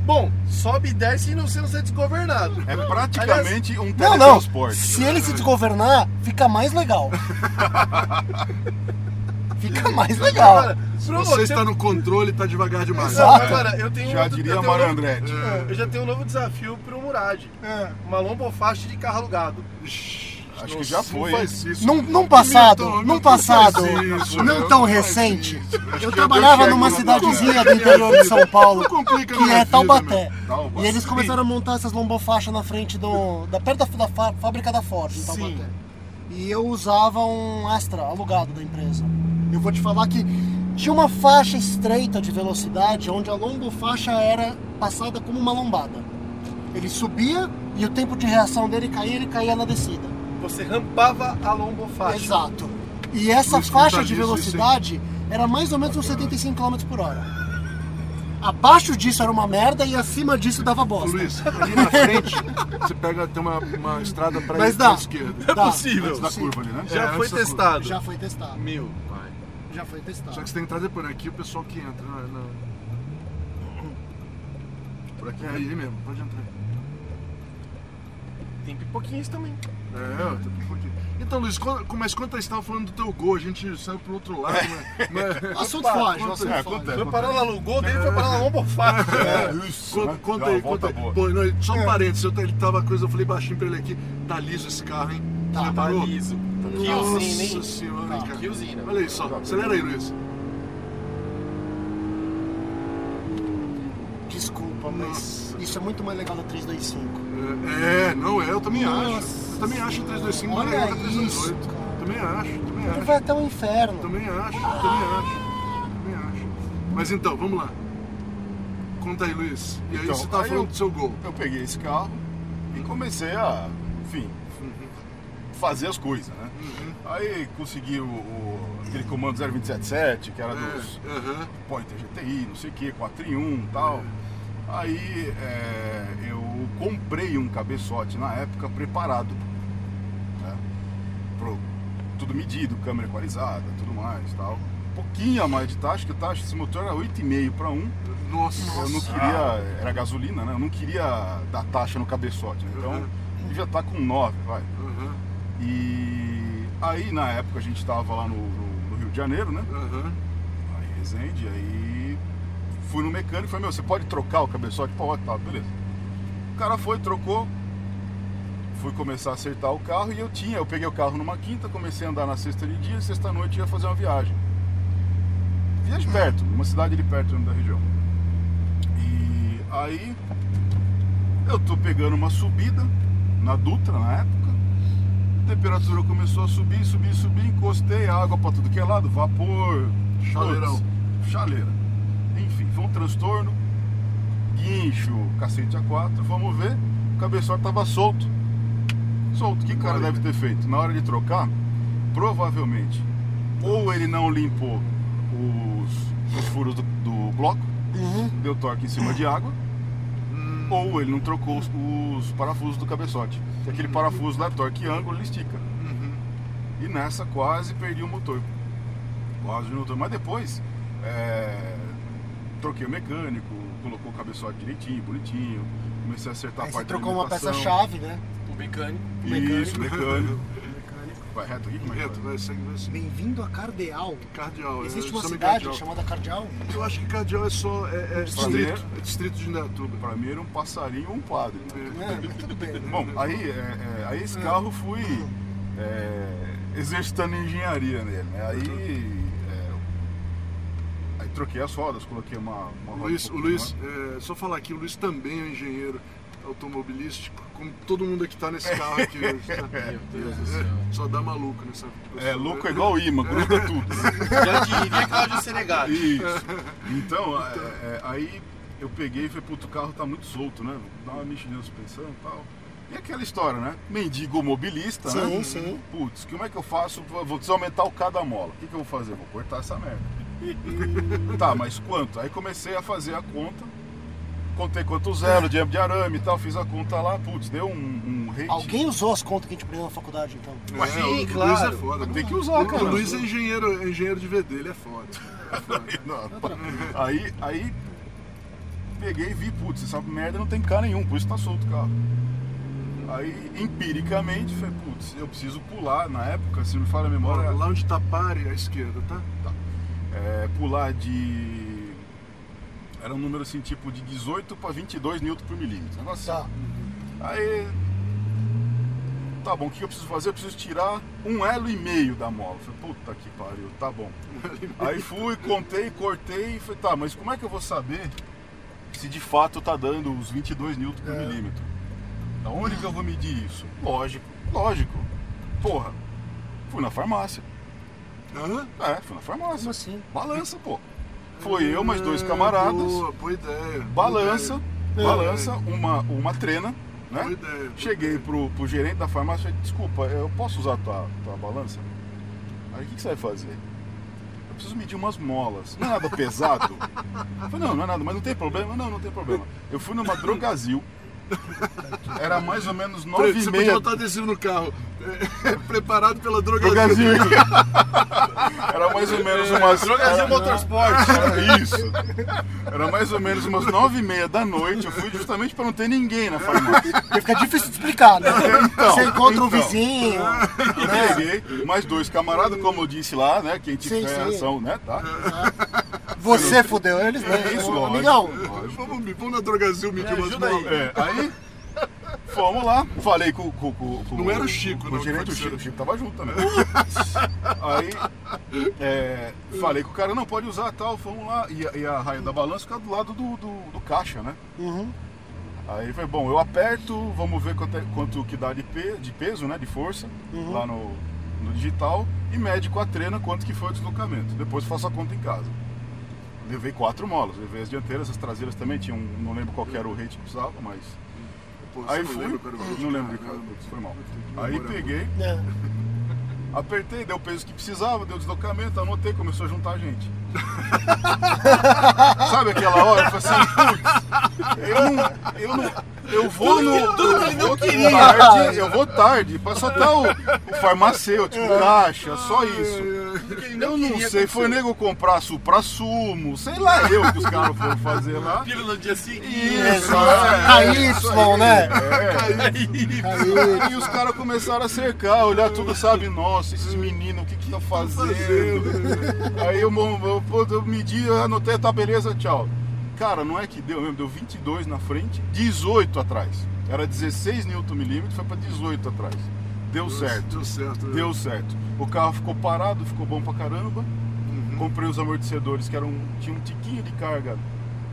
Bom, sobe e desce e não, não ser desgovernado. É praticamente um Não, não. teletransporte. Se ele se desgovernar, fica mais legal. Fica mais legal. Agora, Se pro- você está no controle, tá devagar demais. Exato. Agora, eu tenho Já outro- diria eu tenho um novo- Andretti. Eu já tenho um novo desafio pro Murad. É. Uma lombofaixa de carro alugado. Acho que já foi. Não isso. Num, num passado, num passado isso, não meu, tão não faz recente, eu que trabalhava numa cidadezinha do interior de São Paulo, que é vida, Taubaté. E eles começaram a montar essas lombofaixas na frente do. Da, perto da, da fá- fábrica da Ford, em Taubaté. Sim. E eu usava um Astra alugado da empresa. Eu vou te falar que tinha uma faixa estreita de velocidade onde a lombofaixa era passada como uma lombada. Ele subia e o tempo de reação dele caía, ele caía na descida. Você rampava a lombofaixa. Exato. E essa faixa de velocidade era mais ou menos uns 75 km por hora. Abaixo disso era uma merda e acima disso dava bosta. Luiz, ali na frente, você pega, tem uma, uma estrada pra Mas ir dá. pra esquerda. É Dá. possível. Antes da curva ali, né? Já É, foi testado. Já foi testado. Meu. Já foi testado. Só que você tem que entrar depois, né? Aqui o pessoal que entra. Na, na... Por aqui É aí mesmo, pode entrar. Tem pipoquinhas também. É, um pouquinho. Então, Luiz, con- mas quando você estava falando do teu gol, a gente saiu pro outro lado, né? Mas- Assunto foge, assunto é, foge. Foi parar lá no gol dele, foi parar na lombofaixa. É, isso. Conta, né? aí, conta aí. boa. Pô, não, só um parênteses, eu, ele tava coisa, eu falei baixinho pra ele aqui, tá liso esse carro, hein? Tá, tá reparou? liso. Que Nossa usina, hein? senhora, hein, cara. Que usina. Olha aí só, acelera aí, Luiz. Desculpa, mas isso é muito mais legal da 325. É, é, não é, eu também Nossa. acho. Eu também acho o 325 mais legal que a isso, 328. cara. Também acho, também Ele acho. vai até o inferno. Também acho, também acho. Também acho. Mas então, vamos lá. Conta aí, Luiz. E aí Então, você tá aí falando eu- do seu gol. Eu peguei esse carro e comecei a, enfim, fazer as coisas, né? Uhum. Aí consegui o, o- aquele comando 0277, que era dos É, aham. Pointer GTI, não sei o que, 4 em 1 e tal. Aí é, eu comprei um cabeçote na época preparado. Né? Pro, tudo medido, câmera equalizada, tudo mais e tal. Um pouquinho a mais de taxa, que a taxa desse motor era 8,5 para 1. Nossa, Eu não queria, era gasolina, né? Eu não queria dar taxa no cabeçote, né? Então Uhum. devia estar com 9, vai. E Aí na época a gente tava lá no, no- no Rio de Janeiro, né? Aham. Aí Resende, aí fui no mecânico e falei, meu, você pode trocar o cabeçote? Pode, tá, beleza. O cara foi, trocou, fui começar a acertar o carro e eu tinha, eu peguei o carro numa quinta, comecei a andar na sexta de dia, e sexta-noite ia fazer uma viagem. Viagem perto, numa cidade ali perto da região. E aí eu tô pegando uma subida na Dutra na época. A temperatura começou a subir, subir, subir, encostei, água pra tudo que é lado, vapor, Chaleirão. chaleira. Enfim, foi um transtorno, guincho, cacete A4, vamos ver, o cabeçote tava solto. Solto, o que o cara deve ter feito? Na hora de trocar, provavelmente, ou ele não limpou os, os furos do, do bloco, Uhum. deu torque em cima de água, Hum, ou ele não trocou os, os parafusos do cabeçote. Que aquele parafuso lá, torque ângulo, ele estica. uhum. E nessa quase perdi o motor. Quase o motor. Mas depois é, troquei o mecânico, colocou o cabeçote direitinho, bonitinho. Comecei a acertar Aí a você parte da trocou uma peça-chave, né? O mecânico. Isso, mecânico. Mecânico. Vai reto aqui? Como é Reto, vai? segue, vai. Bem-vindo a Cardeal. Cardeal. Existe é, uma chama cidade Cardeal. chamada Cardeal? Eu acho que Cardeal é só. É, é distrito. É distrito de Indaiatuba. Pra mim era um passarinho ou um padre. Né? É, mas tudo bem. Bom, aí, é, é, aí esse carro fui é, exercitando engenharia nele. Né? Aí, é, aí troquei as rodas, coloquei uma, uma Luiz, um o Luiz é, só falar aqui, o Luiz também é um engenheiro automobilístico, como todo mundo que tá nesse carro aqui hoje. tá? Meu Deus do É, céu. só dá maluco nessa. É, louco é igual imã, gruda tudo. Já diria Cláudio Senegado. Isso. Então, é, é, aí eu peguei e falei, puto, o carro tá muito solto, né? Dá uma mexidinha na suspensão e tal. E aquela história, né? Mendigo mobilista, Sim, né? sim. Putz, como é que eu faço? Vou desaumentar o cada mola. O que, que eu vou fazer? Vou cortar essa merda. tá, mas quanto? Aí comecei a fazer a conta. Contei quantos elo, diâmetro de arame e tal. Fiz a conta lá. Putz, deu um, um rate. Alguém usou as contas que a gente aprendeu na faculdade, então? É, Sim, o Luiz claro. é foda. Tem que usar, O- cara. O Luiz é engenheiro, é engenheiro de VD, ele é foda. Não, aí, aí peguei e vi, putz, essa merda não tem cara nenhum, por isso tá solto o carro. Aí, empiricamente, falei, putz, eu preciso pular, na época, se não me falha a memória, Lá onde tá pare, à esquerda, tá? é, pular de... Era um número assim, tipo de 18 para 22 Nm por milímetro. Negócio Tá. assim. Aí, tá bom, o que eu preciso fazer? Eu preciso tirar um elo e meio da mola. Falei, puta que pariu, tá bom. Aí fui, contei, cortei e falei, tá, mas como é que eu vou saber se de fato tá dando os 22 Nm por É. milímetro? Da onde que eu vou medir isso? Lógico, lógico. Porra, fui na farmácia. Hã? É, fui na farmácia. Como assim? Balança, pô. Foi eu, mais dois camaradas. Boa, boa ideia. Balança, É. balança, uma, uma trena, Boa né? ideia. Cheguei pro, pro gerente da farmácia e falei, desculpa, eu posso usar a tua, tua balança? Aí o que, que você vai fazer? Eu preciso medir umas molas. Não é nada pesado? Eu falei, não, não é nada, mas não tem problema? Não, não tem problema. Eu fui numa Drogazil. Era mais ou menos nove e Você meia. podia botar adesivo no carro. É, preparado pela drogazil. Drogazil. Era mais ou menos umas. Drogazil era- Motorsport. Era isso. Era mais ou menos umas nove e meia da noite. Eu fui justamente para não ter ninguém na farmácia. Porque fica difícil de explicar, né? Então, Você encontra um então. vizinho. E peguei mais dois camaradas, como eu disse lá, né? Quem Sim, tiver sim. ação, né? Tá? Você fudeu eles, né? É isso, lógico. Amigão, Vamos, vamos na drogazil medir Me umas ajuda aí. molas. É, aí fomos lá, falei com, com, com, com Não era o Chico, com não, o gerente, que o Chico, o Chico tava junto também. Aí é, falei com o cara, não, pode usar tal, fomos lá. E, a- e a raia da balança fica do lado do, do, do caixa, né? Uhum. Aí foi bom, eu aperto, vamos ver quanto, é- quanto que dá de, pe- de peso, né? De força, Uhum. lá no, no digital, e mede com a trena quanto que foi o deslocamento. Depois faço a conta em casa. Levei quatro molas, levei as dianteiras, as traseiras também tinham, não lembro qual que era o rate que precisava, mas. Pô, Aí fui, lembra não lembro. Ricardo, foi mal. Aí peguei, É. apertei, deu o peso que precisava, deu o deslocamento, anotei, começou a juntar gente. Sabe aquela hora? Eu falei assim, putz, eu não, eu não, eu vou no, tudo que ele eu não vou queria. tarde, eu vou tarde, pra só tá o, o farmacêutico, caixa, só isso. Eu não sei, foi nego comprar supra-sumo, sei lá eu que os caras foram fazer lá. Pílula no dia seguinte. Isso, É, é, KY, né? É. E os caras começaram a cercar, olhar tudo, sabe? Nossa, esses meninos, o que que estão fazendo? Aí eu, eu, eu, eu medi, eu anotei, tá beleza, tchau. Cara, não é que deu mesmo, deu 22 na frente, 18 atrás. Era 16 Nm, foi pra 18 atrás. Deu certo. Deu certo. né? Deu certo. O carro ficou parado, ficou bom pra caramba. Uhum. Comprei os amortecedores que eram, tinha um tiquinho de carga.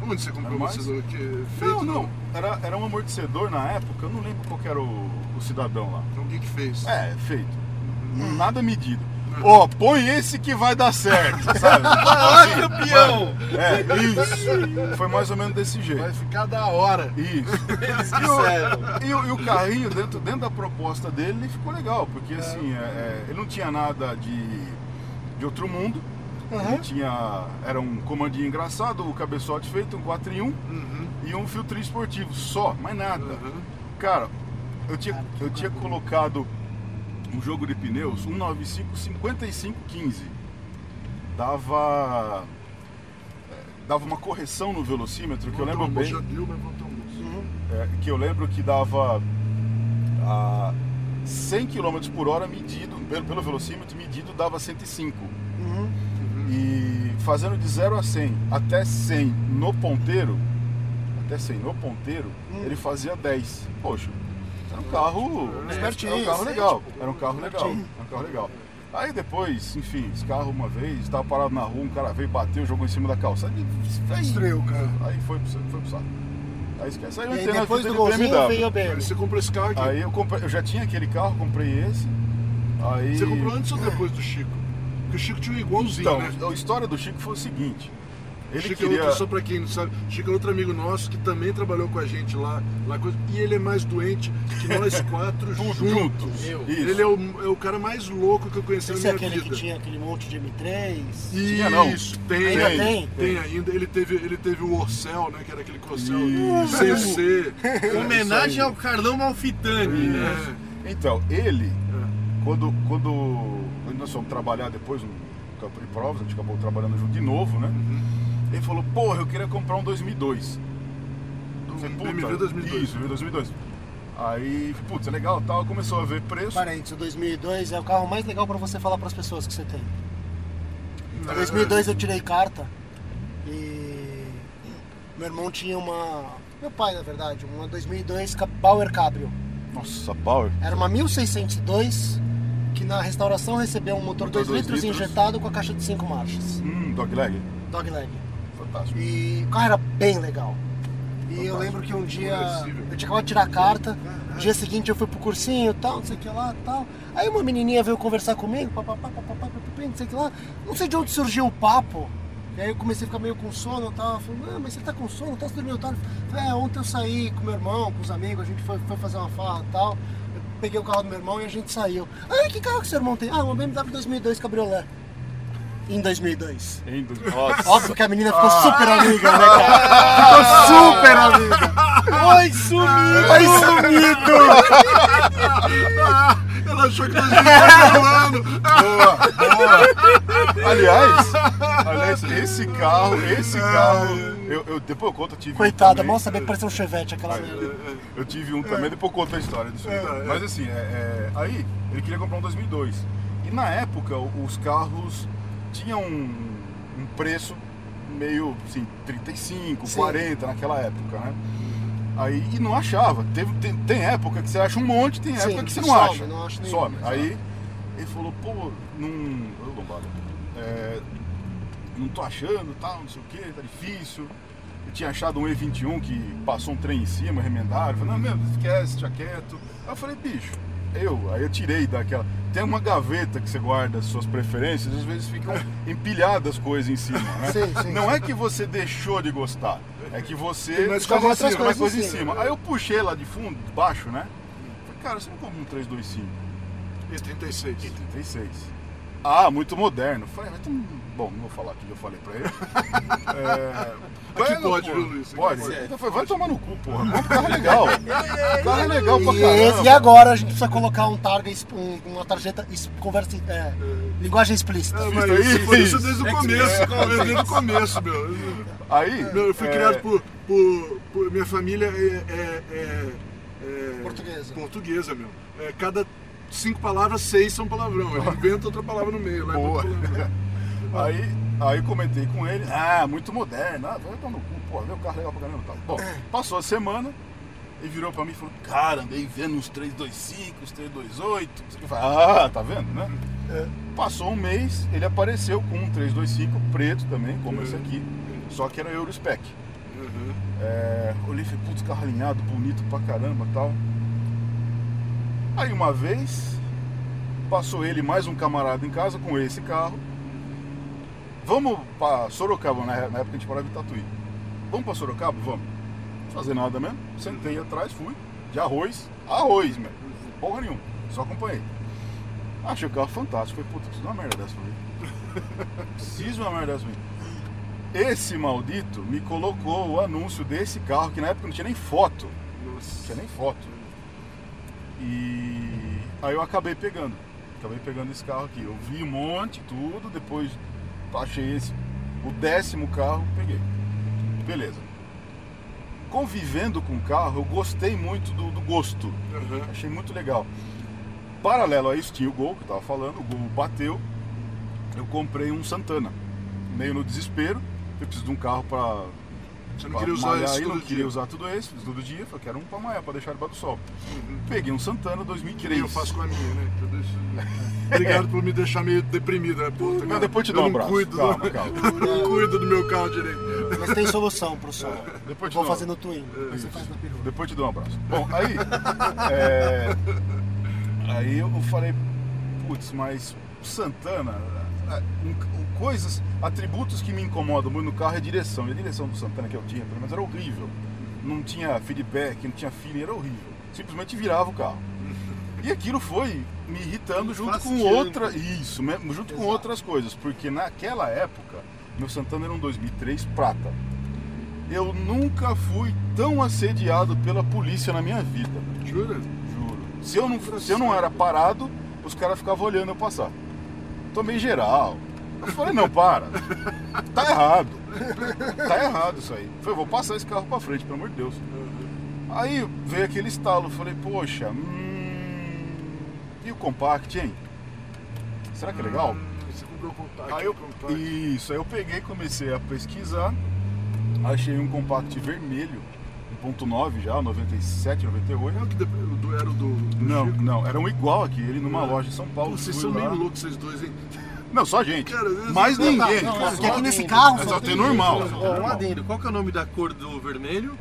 Onde você comprou o amortecedor aqui? Feito? não, não. Era, era um amortecedor na época, eu não lembro qual que era o, o cidadão lá. Alguém que fez. É, feito. Nada medido. Ó, põe esse que vai dar certo, sabe? Vai lá, campeão! É, isso. Foi mais ou menos desse jeito. Vai ficar da hora. Isso. Eles E o, e o- e o carrinho, dentro, dentro da proposta dele, ele ficou legal, porque assim, é, é, ele não tinha nada de, de outro mundo. Ele tinha. Era um comandinho engraçado, o cabeçote feito, um 4 em 1 Uhum. e um filtro esportivo, só, mais nada. Uhum. Cara, eu tinha, eu tinha colocado um jogo de pneus, 195 55 15. Dava. eh, Dava uma correção no velocímetro que eu lembro bem. Almoço. é, que eu lembro que dava a 100 km por hora medido, pelo, pelo velocímetro medido dava 105. Uhum. E fazendo de 0 a 100 até 100 no ponteiro, até 100 no ponteiro, ele fazia 10. Poxa, era um carro, Espertinho, era um carro legal, era um carro legal, era um carro legal. Aí depois, enfim, esse carro uma vez, estava parado na rua, um cara veio, bateu, jogou em cima da calçada e aí, Destruiu o carro. aí foi, pro- foi pro saco. Aí esquece. Aí eu E aí entrei na depois do golzinho BMW. veio a Aí BM. você comprou esse carro aqui. Aí eu, comprei, eu já tinha aquele carro, comprei esse. Aí... Você comprou antes ou depois do Chico? Porque o Chico tinha um igualzinho, Então, né? a história do Chico foi o seguinte. Ele Chico queria... é outro, só pra quem não sabe, Chico é outro amigo nosso que também trabalhou com a gente lá, lá e ele é mais doente que nós quatro juntos. Ele é o, é o cara mais louco que eu conheci Esse na é minha aquele vida. que tinha aquele monte de M3. Tinha, não. Isso, tem, Ainda tem, tem? tem ainda. Ele teve, ele teve o Orcel, né? Que era aquele Corcel. CC. Homenagem ao Carlão Malfitani, né? É, Então, ele, quando, quando, quando nós fomos trabalhar depois no campo de provas, a gente acabou trabalhando junto de novo, né? Uhum. Ele falou, porra, eu queria comprar um 2002. Eu falei, Um "Puta, BMW 2002. Isso, BMW 2002. Aí, putz, é legal tal, começou a ver preço. Parênteses, o 2002 é o carro mais legal pra você falar pras pessoas que você tem. É, Em 2002 eu tirei carta e meu irmão tinha uma, meu pai na verdade, uma 2002 Ca- Bauer Cabrio. Nossa, Power. Era uma 1602 que na restauração recebeu um motor Motor 2 dois litros, litros. injetado com a caixa de 5 marchas, Hum, dogleg. dogleg. Fantástico. E o carro era bem legal. E eu lembro que um dia eu tinha acabado de tirar a carta, no dia seguinte eu fui pro cursinho tal, não sei o que lá tal. Aí uma menininha veio conversar comigo, papapá, papapá, papapá, não sei o que lá. Não sei de onde surgiu o papo. E aí eu comecei a ficar meio com sono e. Eu Falei, ah, mas você tá com sono? Tá dormindo tarde? É, ontem eu saí com meu irmão, com os amigos, a gente foi, foi fazer uma farra e tal. Eu peguei o carro do meu irmão e a gente saiu. Ah, que carro que seu irmão tem? Ah, uma BMW 2002 Cabriolet. Em 2002. Hein, do- Nossa. Óbvio que a menina ficou super amiga, né, cara? Ficou super amiga. Oi, sumido! Oi, sumido! Ela achou que nós estávamos falando. Boa, boa. Aliás, aliás, esse carro, esse carro, eu, eu- depois eu conto, eu tive um Coitada, também. mal saber que parecia um chevette aquela merda. Eu tive um também, depois eu conto a história disso. aí. Mas assim, é, é, aí ele queria comprar um 2002. E na época os carros tinham um, um preço meio assim, 35, Sim. 40 naquela época, né? Aí e não achava. Teve, tem, tem época que você acha um monte, tem época Sim, que você não some, acha. não acha nenhum. Aí ele falou, pô, não. Ô, Lombardo, é, não tô achando, tal, não sei o que, tá difícil. Eu tinha achado um E21 que passou um trem em cima, remendaram. Eu falei, não, mesmo, esquece, deixa quieto. Aí eu falei, bicho, eu, aí eu tirei daquela. Tem uma gaveta que você guarda as suas preferências, às vezes ficam empilhadas coisas em cima, né? Sim, sim, não é que você deixou de gostar, é que você mais coisa em cima. mais coisa em cima. cima. Aí eu puxei lá de fundo, de baixo, né? Falei, cara, você não compra um 325? E 36. E 36. Ah, muito moderno. Falei, mas tem... Bom, não vou falar aqui, eu falei pra ele. É... Aqui Bueno, pode, viu, Luiz? Pode. pode. Falei, vai tomar no cu, porra. O carro é legal. O carro é legal pra E, caramba. e agora a gente precisa colocar um targa, exp- um- uma tarjeta, conversa, é, linguagem explícita. É, mas Isso foi isso desde o É que- começo, é, desde o começo, meu. Aí. Meu, eu fui é, criado por, por, por- Minha família é. é- é- é Portuguesa. Portuguesa, meu. É, cada cinco palavras, seis são palavrão. Ele inventa outra palavra no meio. É Boa. Aí, aí eu comentei com ele, ah, muito moderno, ah, vai tomar no cu, pô, meu carro é legal pra caramba e tal. Bom, passou a semana e virou pra mim e falou, cara, andei vendo uns 325, uns 328. Eu falei, ah, tá vendo, né? É, Passou um mês, ele apareceu com um 325 preto também, como esse aqui, só que era Eurospec. Uhum. É, olhei e falei, putz, carro alinhado, bonito pra caramba e tal. Aí uma vez, passou ele mais um camarada em casa com esse carro. Vamos pra Sorocaba, na na época a gente morava em Tatuí. Vamos pra Sorocaba? Vamos. Fazer nada mesmo. Sentei atrás, fui. De arroz. Arroz, mesmo. Porra nenhuma. Só acompanhei. Achei o carro fantástico. Falei, puta, preciso de uma merda dessa pra mim. preciso de uma merda dessa pra mim. Esse maldito me colocou o anúncio desse carro, que na época não tinha nem foto. Não Nossa. tinha nem foto. E aí eu acabei pegando. Acabei pegando esse carro aqui. Eu vi um monte, tudo, depois achei esse. O décimo carro, peguei. Beleza. Convivendo com o carro, eu gostei muito do, do gosto. Uhum. Achei muito legal. Paralelo a isso tinha o Gol, que eu tava falando, o Gol bateu. Eu comprei um Santana. Meio no desespero. Eu preciso de um carro pra Você não queria usar isso todo não dia. queria usar tudo isso, todo dia, falei, quero um pra malhar, pra deixar debaixo do sol. Uhum. Peguei um Santana Que 2003. nem eu faço com a minha, né? Obrigado por me deixar meio deprimido, né? Puta, Não, cara, depois te dou um não abraço. Cuido Calma, do... calma. eu não cuido do meu carro direito. Mas tem solução pro sol. Depois te Vou fazer no Twin. Você faz na perua. Depois te dou um abraço. Bom, aí. é, aí eu falei, putz, mas o Santana. É, Coisas, atributos que me incomodam muito no carro é a direção. E a direção do Santana que eu tinha, pelo menos, era horrível. Não tinha feedback, não tinha feeling, era horrível. Simplesmente virava o carro. E aquilo foi me irritando junto com outra. Isso, junto com Exato. outras coisas. Porque naquela época, meu Santana era um 2003 prata. Eu nunca fui tão assediado pela polícia na minha vida. Jura? Juro. Se eu não, se eu não era parado, os caras ficavam olhando eu passar. Tomei geral. Eu falei, não, para. Tá errado. Tá errado isso aí. Eu falei, vou passar esse carro pra frente, pelo amor de Deus. Aí veio aquele estalo, eu falei, poxa, hum, e o compact, hein? Será que é legal? Hum, Você comprou o. Aí eu, isso, aí eu peguei e comecei a pesquisar, achei um compact vermelho, 1.9 já, 97, 98. Não, que era o do, do Não, Chico. não, era um igual aqui, ele numa loja em São Paulo. Pô, vocês são lá. meio loucos, vocês dois, hein? Não, só gente. Cara, Mais Não, ninguém. não, porque só- aqui nesse carro É só só tem tem normal. Ó, um adendo. Qual que é o nome da cor do vermelho?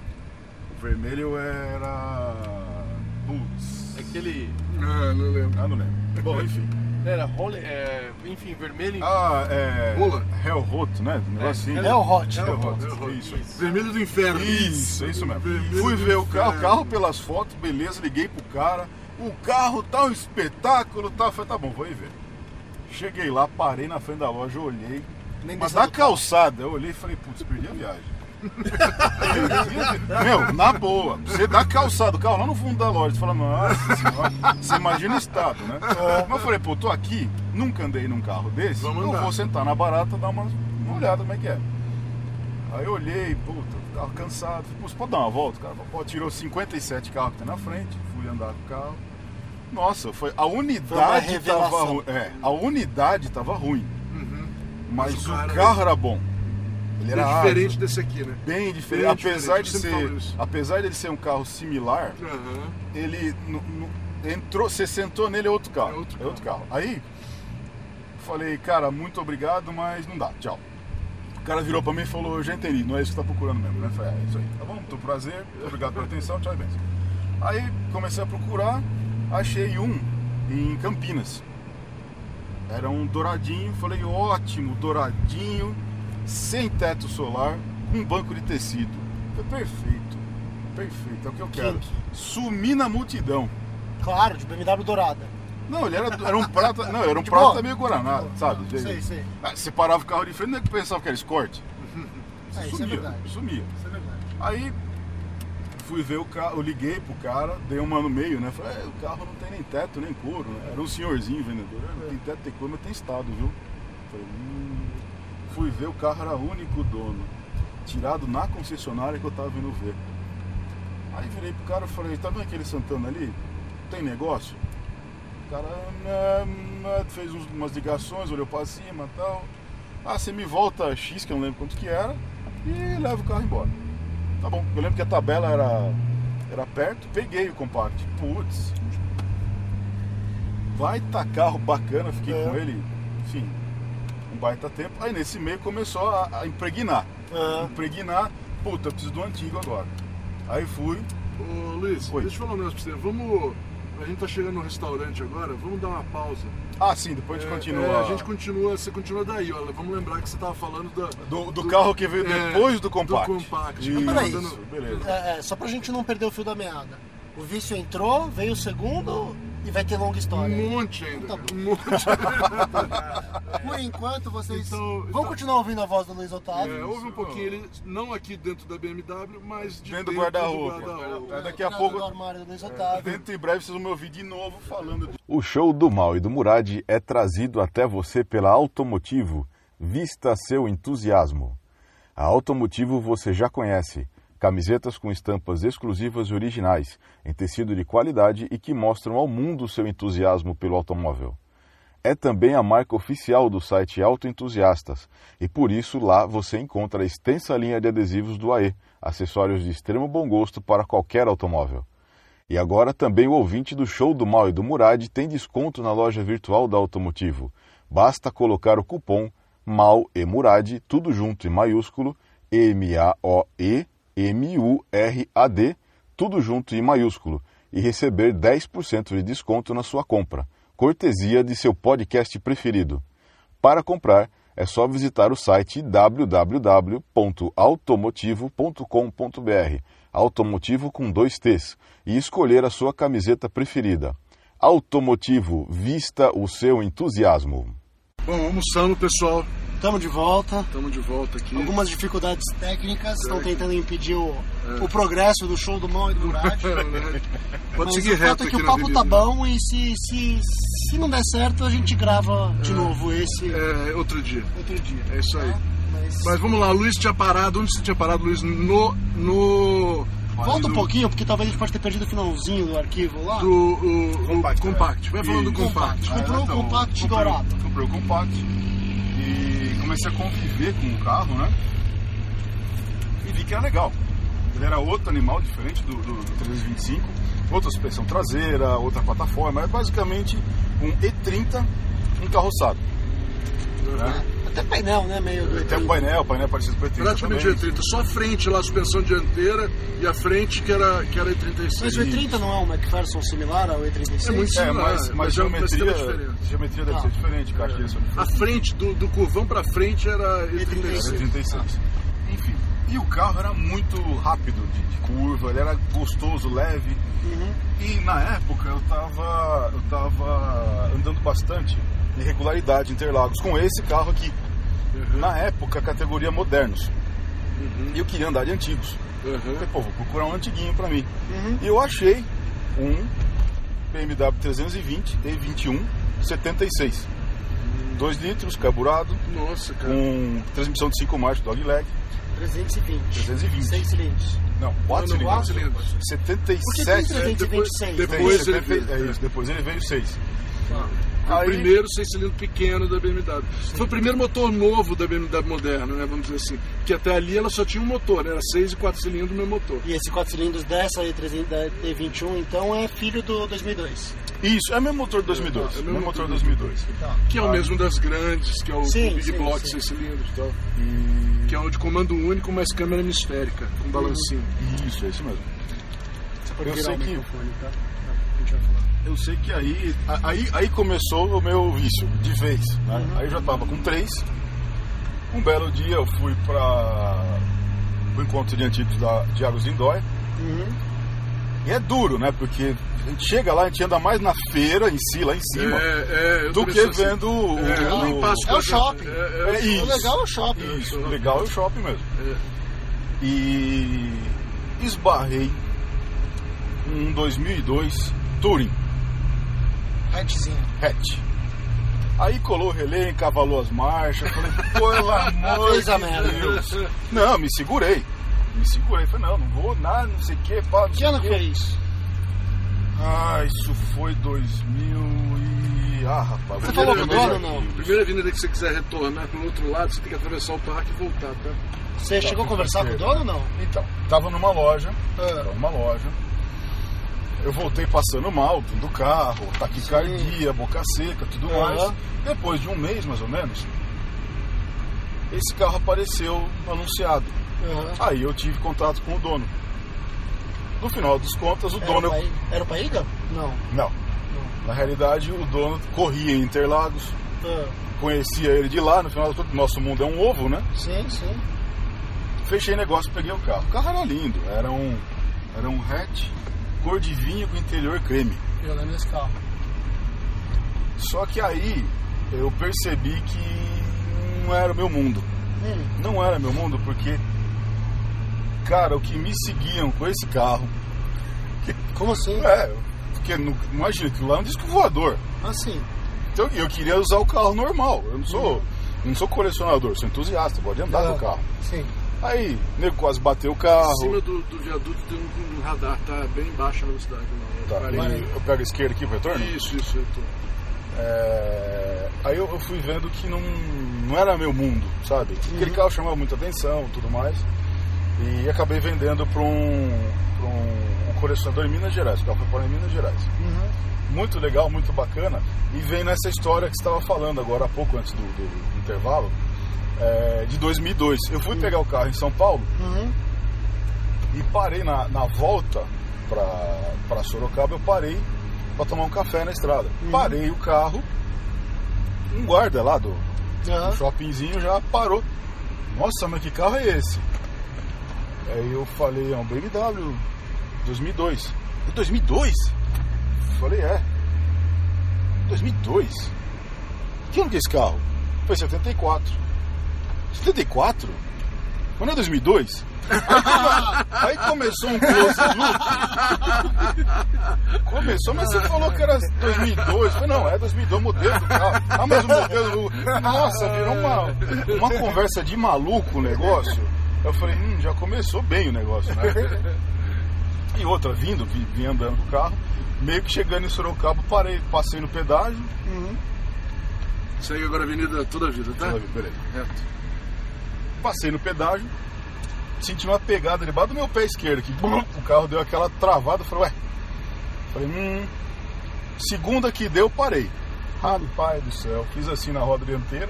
O vermelho era. Putz. Aquele. Ah, não lembro. Ah, não lembro. Bom, enfim. Era Holy, é, enfim, vermelho. Ah, é. Rola. Hellhot, né? Um negócio assim. É o Hot. Hellhot. Hellhot. Isso. Vermelho do inferno. Isso, é isso mesmo. Vermelho Fui ver o carro, inferno. carro pelas fotos, beleza, liguei pro cara. O carro tá um espetáculo, tá? Falei, tá bom, vou aí ver. Cheguei lá, parei na frente da loja, olhei. Nem Mas na do carro. calçada, eu olhei e falei, putz, perdi a viagem. Meu, na boa, você dá calçada, o carro lá no fundo da loja, você fala, nossa senhora, você imagina o estado, né? Mas eu falei, pô, tô aqui, nunca andei num carro desse, Vamos eu andar. vou vou sentar na barata, dar uma, uma olhada como é que é. Aí eu olhei, puta, carro cansado, falei, pô, você pode dar uma volta, cara? Pô, tirou 57 carros que tem na frente, fui andar com o carro. Nossa, foi, a unidade tava revelação. ruim, é, a unidade tava ruim, Uhum. mas, Mas o cara carro era bom. Ele era diferente ágil, desse aqui, né? bem diferente. bem apesar diferente, de ser, apesar dele ser um carro similar, Aham. ele no- no- entrou, você sentou nele é outro carro, É outro é outro carro. Aí falei, cara, muito obrigado, mas não dá, tchau. O cara virou pra mim e falou, eu já entendi, não é isso que você tá procurando mesmo, né? Eu Falei, é isso aí, tá bom, muito prazer, obrigado pela atenção, tchau e benção. Aí comecei a procurar, achei um em Campinas. Era um douradinho, falei, ótimo, douradinho, sem teto solar, com banco de tecido. Falei, perfeito, perfeito, é o que eu quero. Sumi na multidão. Claro, de BMW dourada. Não, ele era, era um prata. Não, era um De prata boa? meio Guaraná, sabe? Sei, sei. Ah, Você parava o carro de frente, não é que pensava que era escorte. É, isso é sumia, verdade. sumia. Isso é verdade. Aí fui ver o carro, eu liguei pro cara, dei uma no meio, né? Falei, é, o carro não tem nem teto, nem couro, né? Era um senhorzinho vendedor, "É, não tem teto, tem couro, mas tem estado, viu? Falei, hum. Fui ver, o carro era único dono. Tirado na concessionária que eu tava vindo ver. Aí virei pro cara e falei, tá vendo aquele Santana ali? Tem negócio? O cara né, fez umas ligações, olhou pra cima e tal. Ah, você me volta X, que eu não lembro quanto que era, e leva o carro embora. Tá bom, eu lembro que a tabela era, era perto, peguei o compact. Putz, baita carro bacana, fiquei É. com ele, enfim, um baita tempo. Aí nesse meio começou a, a impregnar. Ah, Impregnar, puta, eu preciso do antigo agora. Aí fui, Ô Luiz, Oi. deixa eu falar um negócio pra você. Vamos. A gente tá chegando no restaurante agora, vamos dar uma pausa. Ah sim, depois a gente É, continua. é, a gente continua, você continua daí, olha. Vamos lembrar que você tava falando da, Do, do carro que veio é, depois do compact. Do compact. Isso, peraí. beleza. é, é, só pra gente não perder o fio da meada. O vício entrou, veio o segundo e vai ter longa história. Um monte ainda. Tá cara, um monte. Por enquanto, vocês Então- vão então- continuar ouvindo a voz do Luiz Otávio. É, houve um pouquinho ele, não aqui dentro da BMW, mas de Dentro do guarda-roupa. guarda-roupa. É, daqui a pouco- do armário do Luiz Otávio. Dentro em breve vocês vão me ouvir de novo falando de O show do Mal e do Murad é trazido até você pela Automotivo. Vista seu entusiasmo. A Automotivo você já conhece. Camisetas com estampas exclusivas e originais, em tecido de qualidade e que mostram ao mundo seu entusiasmo pelo automóvel. É também a marca oficial do site Autoentusiastas e por isso lá você encontra a extensa linha de adesivos do AE, acessórios de extremo bom gosto para qualquer automóvel. E agora também o ouvinte do show do Mal e do Murad tem desconto na loja virtual da Automotivo. Basta colocar o cupom MAL e Murad, tudo junto em maiúsculo, M-A-O-E-M-U-R-A-D, tudo junto em maiúsculo, e receber 10% de desconto na sua compra, cortesia de seu podcast preferido. Para comprar, é só visitar o site www.automotivo.com.br, automotivo com dois T's, e escolher a sua camiseta preferida. Automotivo, vista o seu entusiasmo. Bom, almoçamos, pessoal. Estamos de volta. Estamos de volta aqui. Algumas dificuldades técnicas estão tentando impedir o, o progresso do show do Mal e do Murad. Pode Mas seguir o fato reto é aqui que o papo tá bom e se, se, se não der certo, a gente grava de novo esse É, outro dia. outro dia. É isso aí. tá? Mas, Mas vamos lá, o Luiz tinha parado. Onde você tinha parado, Luiz? No. no volta um pouquinho, porque talvez a gente pode ter perdido o finalzinho do arquivo lá. Do o, o Compact, compact. é. Vai falando do Isso. compact. Comprou o então, compact comprei- dourado. Comprei o compact e comecei a conviver com o carro, né? E vi que era legal. Ele era outro animal, diferente do, do, do 325. Outra suspensão traseira, outra plataforma. É basicamente um E30 encarroçado. Né? Até painel, né? Meio do Tem um painel, painel parecido com o E30 Praticamente também. E30. Só a frente lá, a suspensão dianteira e a frente que era, que era E36. Mas o E30 não é um McPherson similar ao E36? É muito É, similar, mas, mas mas é mas tem geometria, diferença. geometria deve Ah. ser diferente, direção A frente do, do curvão pra frente era E36. 36. Enfim. E o carro era muito rápido de, de curva, ele era gostoso, leve. Uhum. E na época eu tava, eu tava andando bastante em regularidade em Interlagos com esse carro aqui. Na época, categoria modernos. E eu queria andar de antigos. Uhum. Falei, pô, vou procurar um antiguinho pra mim. Uhum. E eu achei um BMW 320 E21 76. 2 litros, carburado, Nossa, cara. com transmissão de 5 marchas, dogleg, 320. 320. 6 cilindros. Não, 4 Não, não, quatro cilindros. cilindros. Por que tem 77. 326? depois- depois ele 70, veio. É isso, depois ele veio 6. Foi o Aí- primeiro seis cilindros pequeno da BMW. Foi o primeiro motor novo da BMW moderna, né? Vamos dizer assim. Que até ali ela só tinha um motor, né? Era seis e quatro cilindros no meu motor. E esse 4 cilindros dessa E300 da E21, então, é filho do 2002. Isso, é o mesmo motor de 2002. É o É o mesmo motor de motor 2002. Que é o mesmo das grandes, que é o Sim, Big sim, Block sim. seis cilindros e tal. E... Que é o de comando único, mas câmera hemisférica, com balancinho. Isso, é isso mesmo. Você pode Eu virar sei o que- microfone, tá? A gente vai falar. Eu sei que aí, aí, aí começou o meu vício, de vez. né? Aí eu já tava com três. Um belo dia eu fui para o encontro de antigos da, de Águas Lindóia. Uhum. E é duro, né? Porque a gente chega lá, a gente anda mais na feira em si, lá em cima, É, é, do que assim. vendo o. É, o- passo É o shopping. É, É é, isso. O legal é o shopping. Isso, o legal é o shopping mesmo. é. E esbarrei um 2002 Touring Hatchzinho. hatch. Aí colou o relé, encavalou as marchas, falei, pelo amor Fez de merda. Deus. Não, me segurei. Me segurei, falei, não, não vou nada, não sei o que, pá, não Que ano que foi isso? Ah, isso foi 2000 e... Ah, rapaz. Você vou falou ver com o meus dono, não? Primeira avenida que você quiser retornar pro outro lado, você tem que atravessar o parque e voltar, tá? Você chegou a conversar com o dono ou não? Então, tava numa loja, Ah. tava numa loja. Eu voltei passando mal, dentro do carro, taquicardia, boca seca, tudo Aham. mais. Depois de um mês, mais ou menos, esse carro apareceu anunciado. Aham. Aí eu tive contato com o dono. No final dos contas, o Era, dono... Paí- Era o Paíga? Não. Não. Na realidade, o dono corria em Interlagos, Ah, conhecia ele de lá, no final, todo nosso mundo é um ovo, né? sim, sim. Fechei negócio, peguei o carro. O carro era lindo, era um, era um hatch cor de vinho com interior creme. Eu lembro desse carro. Só que aí eu percebi que não era o meu mundo. Hum, Não era meu mundo porque, cara, o que me seguiam com esse carro, como assim? é, porque não, imagina que lá é um disco voador. Assim. Então eu queria usar o carro normal. Eu não sou, não sou colecionador, sou entusiasta, pode andar Ah, no carro. Sim. Aí, o nego quase bateu o carro. Em cima do, do viaduto tem um, um radar, tá bem baixa a velocidade. Não, Tá, eu pego a esquerda aqui pro retorno? Isso, isso, tô. É, Aí eu, eu fui vendo que não, não era meu mundo, sabe? Aquele carro chamava muita atenção e tudo mais. E acabei vendendo para um, pra um, um colecionador em Minas Gerais. O carro foi para em Minas Gerais. Uhum. Muito legal, muito bacana. E vem nessa história que você estava falando agora há pouco, antes do- do intervalo, é, de 2002. Eu fui pegar o carro em São Paulo Uhum. e parei na, na volta para Sorocaba, eu parei para tomar um café na estrada. Parei o carro, um guarda lá do, do shoppingzinho já parou. Nossa, mas que carro é esse? Aí eu falei, é um BMW 2002. É 2002? Falei, é. 2002? Que ano que é esse carro? Foi 74. 74? Mas não é 2002? Aí começou um close loop. Começou, mas você falou que era 2002. Eu falei, não, é 2002, modelo do carro. Ah, mas o modelo. Nossa, virou uma, uma conversa de maluco o negócio. Eu falei, hum, já começou bem o negócio, né? E outra, vindo, vi, vim andando com o carro, meio que chegando em Sorocaba, parei, passei no pedágio. Uhum. Segue agora a avenida toda a vida, tá? Falei, Beleza. Reto. Passei no pedágio, senti uma pegada debaixo do meu pé esquerdo, que bum, o carro deu aquela travada, falei, ué. Falei, hum. Segunda que deu, parei. Rapaz do céu, fiz assim na roda dianteira,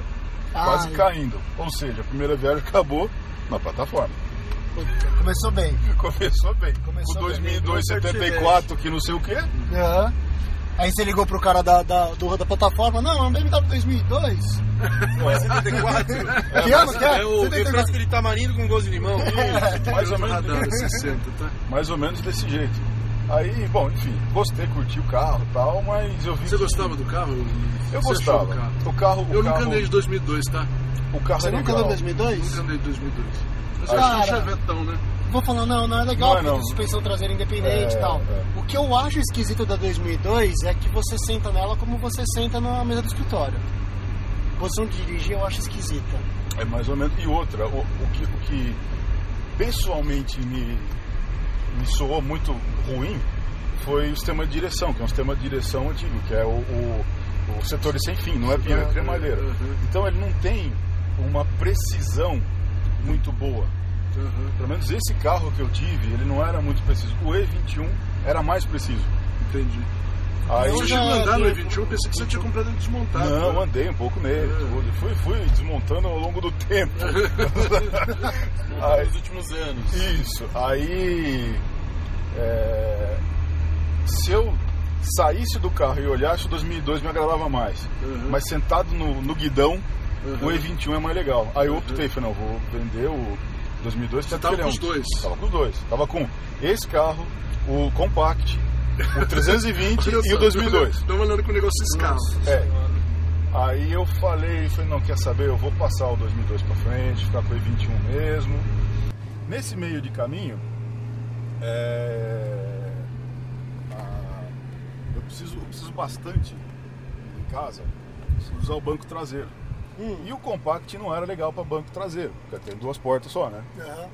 quase Ai. caindo. Ou seja, a primeira viagem acabou na plataforma. Começou bem. Começou bem. Começou o bem. 2002, 74, que não sei o quê. Aham. Aí você ligou pro cara da, da, do, da plataforma, não, é um BMW 2002. Não é 74? que ano que é? É o 74. refresco de tamarindo com gosto de limão. Mais ou menos, Radar é 60, tá? mais ou menos desse jeito. Aí, bom, enfim, gostei, curti o carro e tal, mas eu vi. Você que- gostava do carro? Eu Você gostava. do carro? O carro. o Eu nunca carro, andei de 2002, tá? O carro Você é nunca andou em 2002? Nunca andei de 2002. Mas Ah, eu acho um cara. chavetão, né? Vou falar, não, não é legal, Não é porque não. suspensão traseira independente É, e tal. é. O que eu acho esquisito da 2002 é que você senta nela como você senta na mesa do escritório. Posição de dirigir eu acho esquisita. É mais ou menos. E outra, o, o que, o que pessoalmente me, me soou muito ruim foi o sistema de direção, que é um sistema de direção antigo, que é o, o, o setor de sem fim, não é pinheiro, é cremalheira. Então ele não tem uma precisão muito boa. Uhum. Pelo menos esse carro que eu tive, ele não era muito preciso. O E21 era mais preciso. Entendi. Aí, Você já chegou a andar no vi- E21, eu pensei que você tinha comprado ele desmontado. Não, né? andei um pouco nele. É. tudo. Fui, fui desmontando ao longo do tempo. Aí- Nos últimos anos. Isso. Aí. é, se eu saísse do carro e olhasse o 2002 me agradava mais. Uhum. Mas sentado no, no guidão, Uhum. o E21 é mais legal. Aí eu optei, falei, não, vou vender o 2002. Você até tava porque ele com os dois? Tava com os dois. Tava com esse carro, o Compact, o 320 e o 2002. Estamos olhando com o negócio fiscal. É. Aí eu falei, falei, não, quer saber, eu vou passar o 2002 pra frente, ficar com o E21 mesmo. Nesse meio de caminho, é, a- eu, preciso, eu preciso bastante em casa usar o banco traseiro. E o Compact não era legal para banco traseiro, porque tem duas portas só, né? Aham.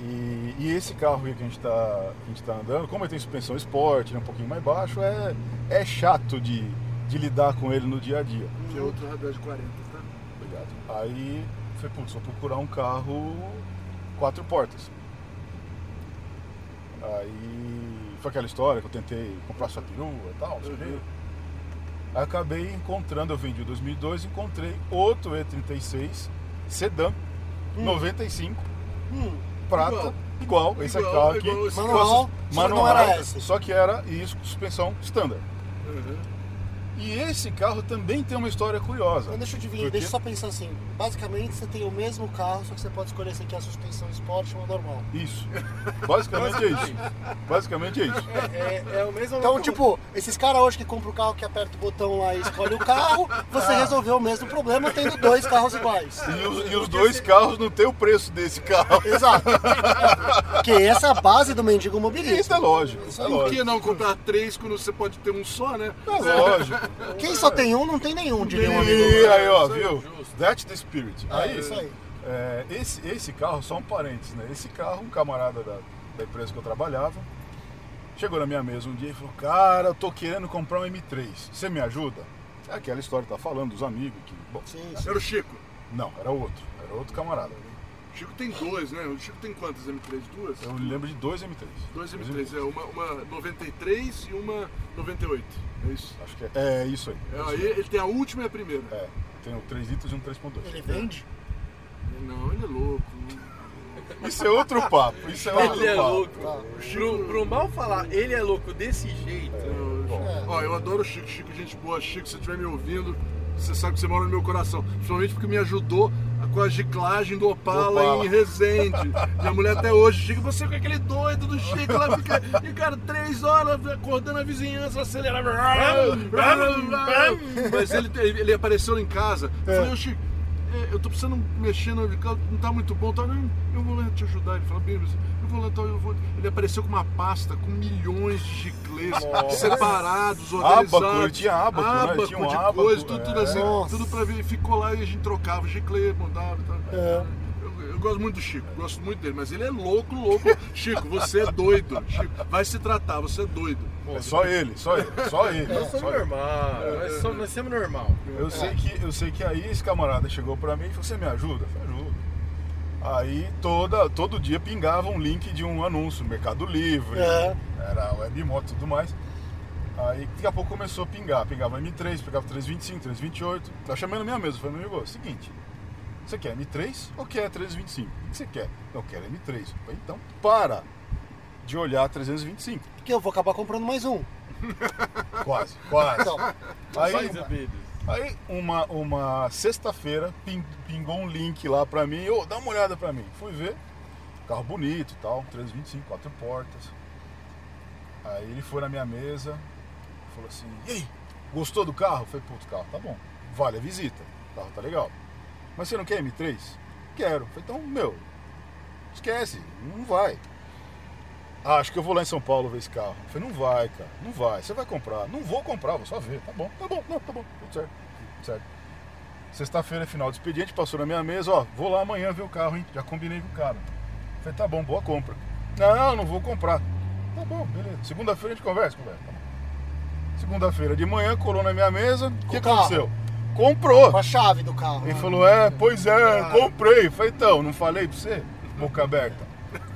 E, e esse carro que a gente está tá andando, como ele tem suspensão esporte, ele é um pouquinho mais baixo, é, é chato de, de lidar com ele no dia a dia. Que é outro radar de 40, tá? Obrigado. Aí falei, putz, vou procurar um carro quatro portas. Aí foi aquela história que eu tentei comprar sua perua e tal. Uhum. Acabei encontrando, eu vendi o 2002, encontrei outro E36 sedã, 95, Hum, prata, igual, esse Igual, carro aqui. igual esse Manual, só que não era esse. Só que era isso, suspensão standard. Uhum. E esse carro também tem uma história curiosa. Mas deixa eu adivinhar, deixa eu só pensar assim. Basicamente você tem o mesmo carro, só que você pode escolher se quer a suspensão esporte ou a normal. Isso. Basicamente é isso. Basicamente é isso. É, é o mesmo. Então, tipo, esses caras hoje que compram o carro que aperta o botão lá e escolhe o carro, você resolveu o mesmo problema tendo dois carros iguais. E os, e os dois carros não tem o preço desse carro. Exato. Porque essa é a base do mendigo Isso mobilismo. é lógico. É Por que não comprar três quando você pode ter um só, né? É lógico. Quem só tem um, não tem nenhum, diria um amigo. E aí, ó, viu? That's the spirit. É Aí, isso aí. é, esse, esse carro, só um parênteses, né? Esse carro, um camarada da, da empresa que eu trabalhava, chegou na minha mesa um dia e falou: Cara, eu tô querendo comprar um M3. Você me ajuda? É aquela história que tá falando dos amigos que. Bom, Sim, sim. Era o Chico. não, era outro. Era outro camarada. O Chico tem dois, né? O Chico tem quantas M3? Duas? Eu lembro de dois M3. Dois M3, é. Uma, uma 93 e uma 98. É isso. Acho que é. É isso aí. É, aí ele tem a última e a primeira. É, tem o 3 litros e um 3.2. Ele vende? Não, ele é louco. Isso é outro papo. Isso é outro Ele é papo. louco. Tá. Pro, pro mal falar, ele é louco desse jeito. Eu- Bom. É. Ó, eu adoro o Chico. Chico, gente boa. Chico, se você estiver me ouvindo, você sabe que você mora no meu coração. Principalmente porque me ajudou com a giclagem do Opala, Opala. em Resende. Minha mulher até hoje, Chico, você com aquele doido do Chico, ela fica, e cara, três horas acordando a vizinhança, acelerava. Mas ele, ele apareceu em casa. Eu falei, ô Chico, é, eu tô precisando mexer no carro, não tá muito bom. Tá, "Não, eu vou lá te ajudar. Ele falou, bem, eu vou lá, tá, eu vou. Ele apareceu com uma pasta com milhões de chicletes separados, organizados. Ábaco, ele tinha ábaco, né? ábaco Tinha um de ábaco, coisa, tudo, tudo é. assim, Nossa. tudo pra ver. Ficou lá e a gente trocava chiclete, mandava. Tá. É. Eu, eu gosto muito do Chico, gosto muito dele, mas ele é louco, louco. Chico, você é doido. Chico, vai se tratar, você é doido. É só ele, só ele, só ele. Nós somos normal. Nós, somos, nós somos normal. Eu sei, que, eu sei que aí esse camarada chegou pra mim e falou, você me ajuda? Eu falei, ajuda. Aí toda, todo dia pingava um link de um anúncio, Mercado Livre, É. era webmoto e tudo mais. Aí daqui a pouco começou a pingar, pingava M3, pegava 325, 328. Tá chamando minha mesa, falei, meu amigo, é seguinte, você quer M3 ou quer 325? O que você quer? Eu quero M3. Eu falei, então para de olhar 325. Porque eu vou acabar comprando mais um. Quase, quase. Então, Aí, menos. Aí, uma, uma sexta-feira, pin- pingou um link lá pra mim. Ô, dá uma olhada pra mim. Fui ver. Carro bonito e tal, 325, quatro portas. Aí ele foi na minha mesa, falou assim: E aí, gostou do carro? Eu falei: Putz, carro tá bom. Vale a visita. O carro tá legal. Mas você não quer M3? Quero. Eu falei: Então, meu, esquece, não vai. Ah, acho que eu vou lá em São Paulo ver esse carro. Eu falei, não vai, cara, não vai. Você vai comprar. Não vou comprar, vou só ver. Tá bom, tá bom, não, tá bom, tudo certo. Tudo certo. Sexta-feira, final do expediente, passou na minha mesa, ó, vou lá amanhã ver o carro, hein? Já combinei com o cara. Eu falei, tá bom, boa compra. Não, não vou comprar. Tá bom, beleza. Segunda-feira a gente conversa, conversa. Tá. Segunda-feira de manhã, colou na minha mesa. O que carro. aconteceu? Comprou. com a chave do carro. Ele né? falou, é, pois é, comprei. Eu falei, então, não falei pra você? Boca aberta.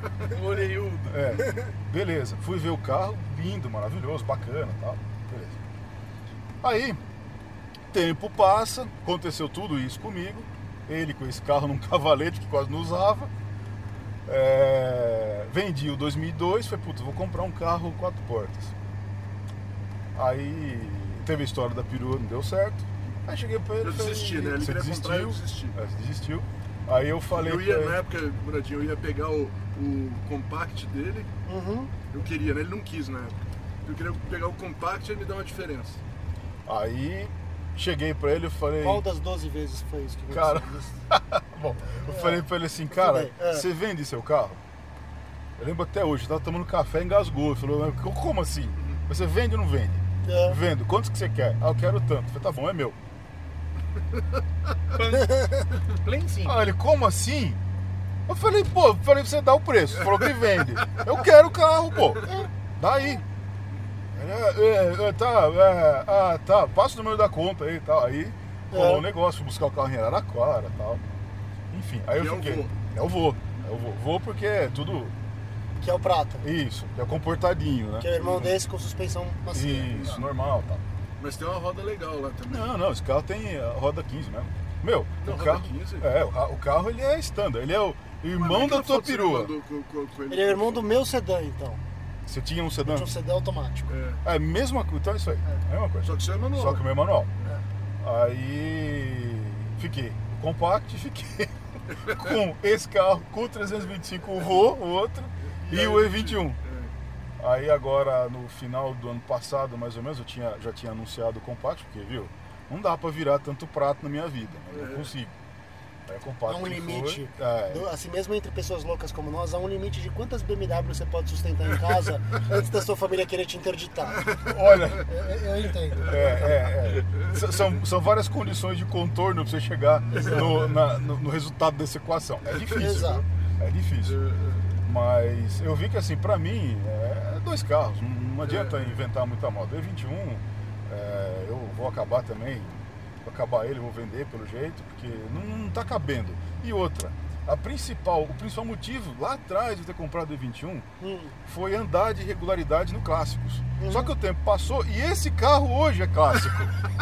Orelhudo. É, beleza. Fui ver o carro, lindo, maravilhoso, bacana tal. Beleza. Aí, tempo passa, aconteceu tudo isso comigo. Ele com esse carro num cavalete que quase não usava. É, vendi o 2002, falei, puta, vou comprar um carro quatro portas. Aí teve a história da perua, não deu certo. Aí cheguei pra ele e Eu falei, desisti, né? Ele Você comprar desistiu? desisti. É, você desistiu. Aí eu falei Eu ia, na época, Muradinho, eu ia pegar o, o compact dele. Uhum. Eu queria, né? Ele não quis na época. Eu queria pegar o compact e ele me dá uma diferença. Aí cheguei pra ele e falei. Qual das 12 vezes foi isso que Cara, aconteceu? Bom, eu falei pra ele assim, cara, é. você vende seu carro? Eu lembro até hoje, eu tava tomando café, engasgou. Ele falou, "Mas como assim? Você vende ou não vende? É. Vendo. Quantos que você quer? Ah, eu quero tanto. Eu falei, tá bom, é meu. Plain. Ah, ele, como assim? Eu falei, pô, eu falei pra você dar o preço. Falou que vende. Eu quero o carro, pô. Daí. Ele, é, é, tá, é, ah, tá, passa o número da conta aí e tal. Aí rolou É. um negócio, fui buscar o carro em Araraquara e tal. Enfim, aí eu E é fiquei. É vô. É o vô. Vô porque é tudo Que é o prata. isso, que é comportadinho, né? Que é o irmão desse com suspensão macia. Isso, normal tal. Mas tem uma roda legal lá também. Não, não, esse carro tem a roda 15 mesmo. Meu, Não, o roda carro. 15? É, o, o carro ele é standard, ele é o irmão da tua perua. Ele é irmão do meu sedã, então. Você tinha um sedã? Tinha um sedã automático. É. É, mesma coisa, então é isso aí. É a mesma coisa. Só que isso é manual. Só que o meu manual. Aí fiquei o compact, fiquei com esse carro, com o 325 o o outro, e, o E21. É. Aí agora no final do ano passado, mais ou menos, eu tinha, já tinha anunciado o compact, porque viu, não dá pra virar tanto prato na minha vida, né? não É. consigo. Aí o Há um foi, limite. é, assim mesmo entre pessoas loucas como nós, há um limite de quantas BMW você pode sustentar em casa antes da sua família querer te interditar. olha, Eu, eu entendo. É, é, é. São, são várias condições de contorno pra você chegar no, na- no- no resultado dessa equação. É difícil. Exato. É difícil. Mas eu vi que assim, pra mim, é dois carros. Não, não adianta inventar muita moda. E21, é, eu vou acabar também. Vou acabar ele, vou vender pelo jeito, porque não, não tá cabendo. E outra, a principal, o principal motivo lá atrás de ter comprado o E21 Hum, foi andar de regularidade no clássicos. Só que o tempo passou e esse carro hoje é clássico.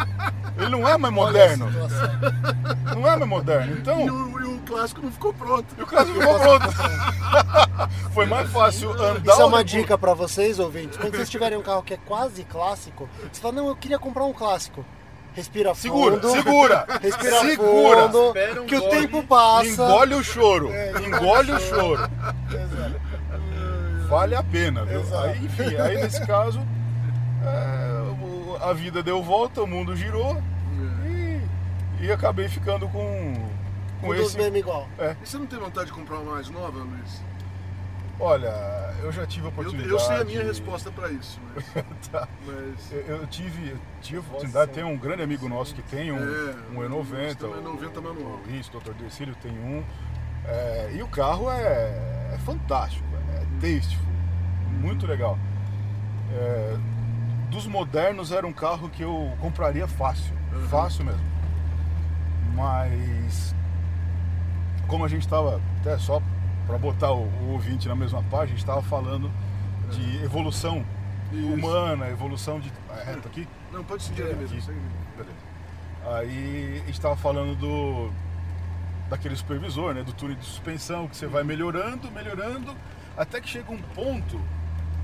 Ele não é mais moderno. Não é mais moderno. Então, clássico não ficou pronto. e o clássico ficou pronto. Foi mais fácil andar. Isso é uma dica pra vocês, ouvintes. Quando vocês tiverem um carro que é quase clássico, você fala, não, eu queria comprar um clássico. Respira Segura, fundo. segura. Respira segura. fundo. Um que o tempo passa. Engole o choro. É, Engole o choro. Vale a pena, viu? Exato. Aí, enfim, aí nesse caso, é, a vida deu volta, o mundo girou e, e acabei ficando com, com esse. BM igual. É, E você não tem vontade de comprar uma mais nova, Luiz? olha, eu já tive a Eu, oportunidade. eu sei a minha resposta pra isso, mas. Tá. mas Eu, eu tive, eu tive a oportunidade, tem um grande amigo nosso que tem um, É, um nós E90. temos um E90 o- manual. o- Isso, o Dr. Decílio tem um. É, e o carro é, é fantástico, é tasteful, muito legal. É, dos modernos era um carro que eu compraria fácil, Uhum. fácil mesmo. Mas como a gente estava, até só para botar o, o ouvinte na mesma página, a gente estava falando de evolução Isso. humana, evolução de. É, tá aqui? Não, pode seguir aí mesmo. Aqui. segue. Beleza. Aí a gente estava falando do daquele supervisor, né, do túnel de suspensão, que você vai melhorando, melhorando, até que chega um ponto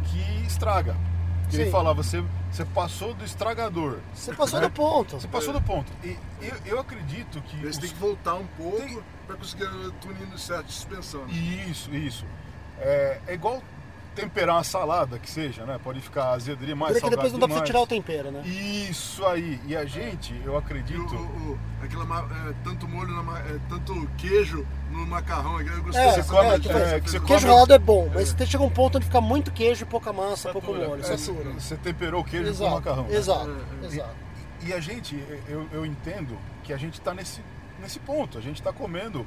que estraga. Que ele falava, você, você passou do estragador. Você passou né? do ponto. Você passou do ponto. E eu, eu acredito que. Você os- tem que voltar um pouco Tem- pra conseguir o tuninho certo de suspensão. Isso, isso. É, é igual temperar uma salada, que seja, né? Pode ficar azedo demais, Porque depois não dá pra você tirar o tempero, né? Isso aí. E a gente, eu E o, acredito. o- o- aquela é, tanto molho, na é, tanto queijo no macarrão. Eu gostei É, dessa come- é, que que é, você que você come- Queijo ralado é bom, mas você chega um ponto onde fica muito queijo e pouca massa, pouco Satura. molho. É, Satura. Você temperou o queijo com Exato, macarrão. né? exato, É, é. exato. E a gente, eu, eu entendo que a gente está nesse, nesse ponto. A gente está comendo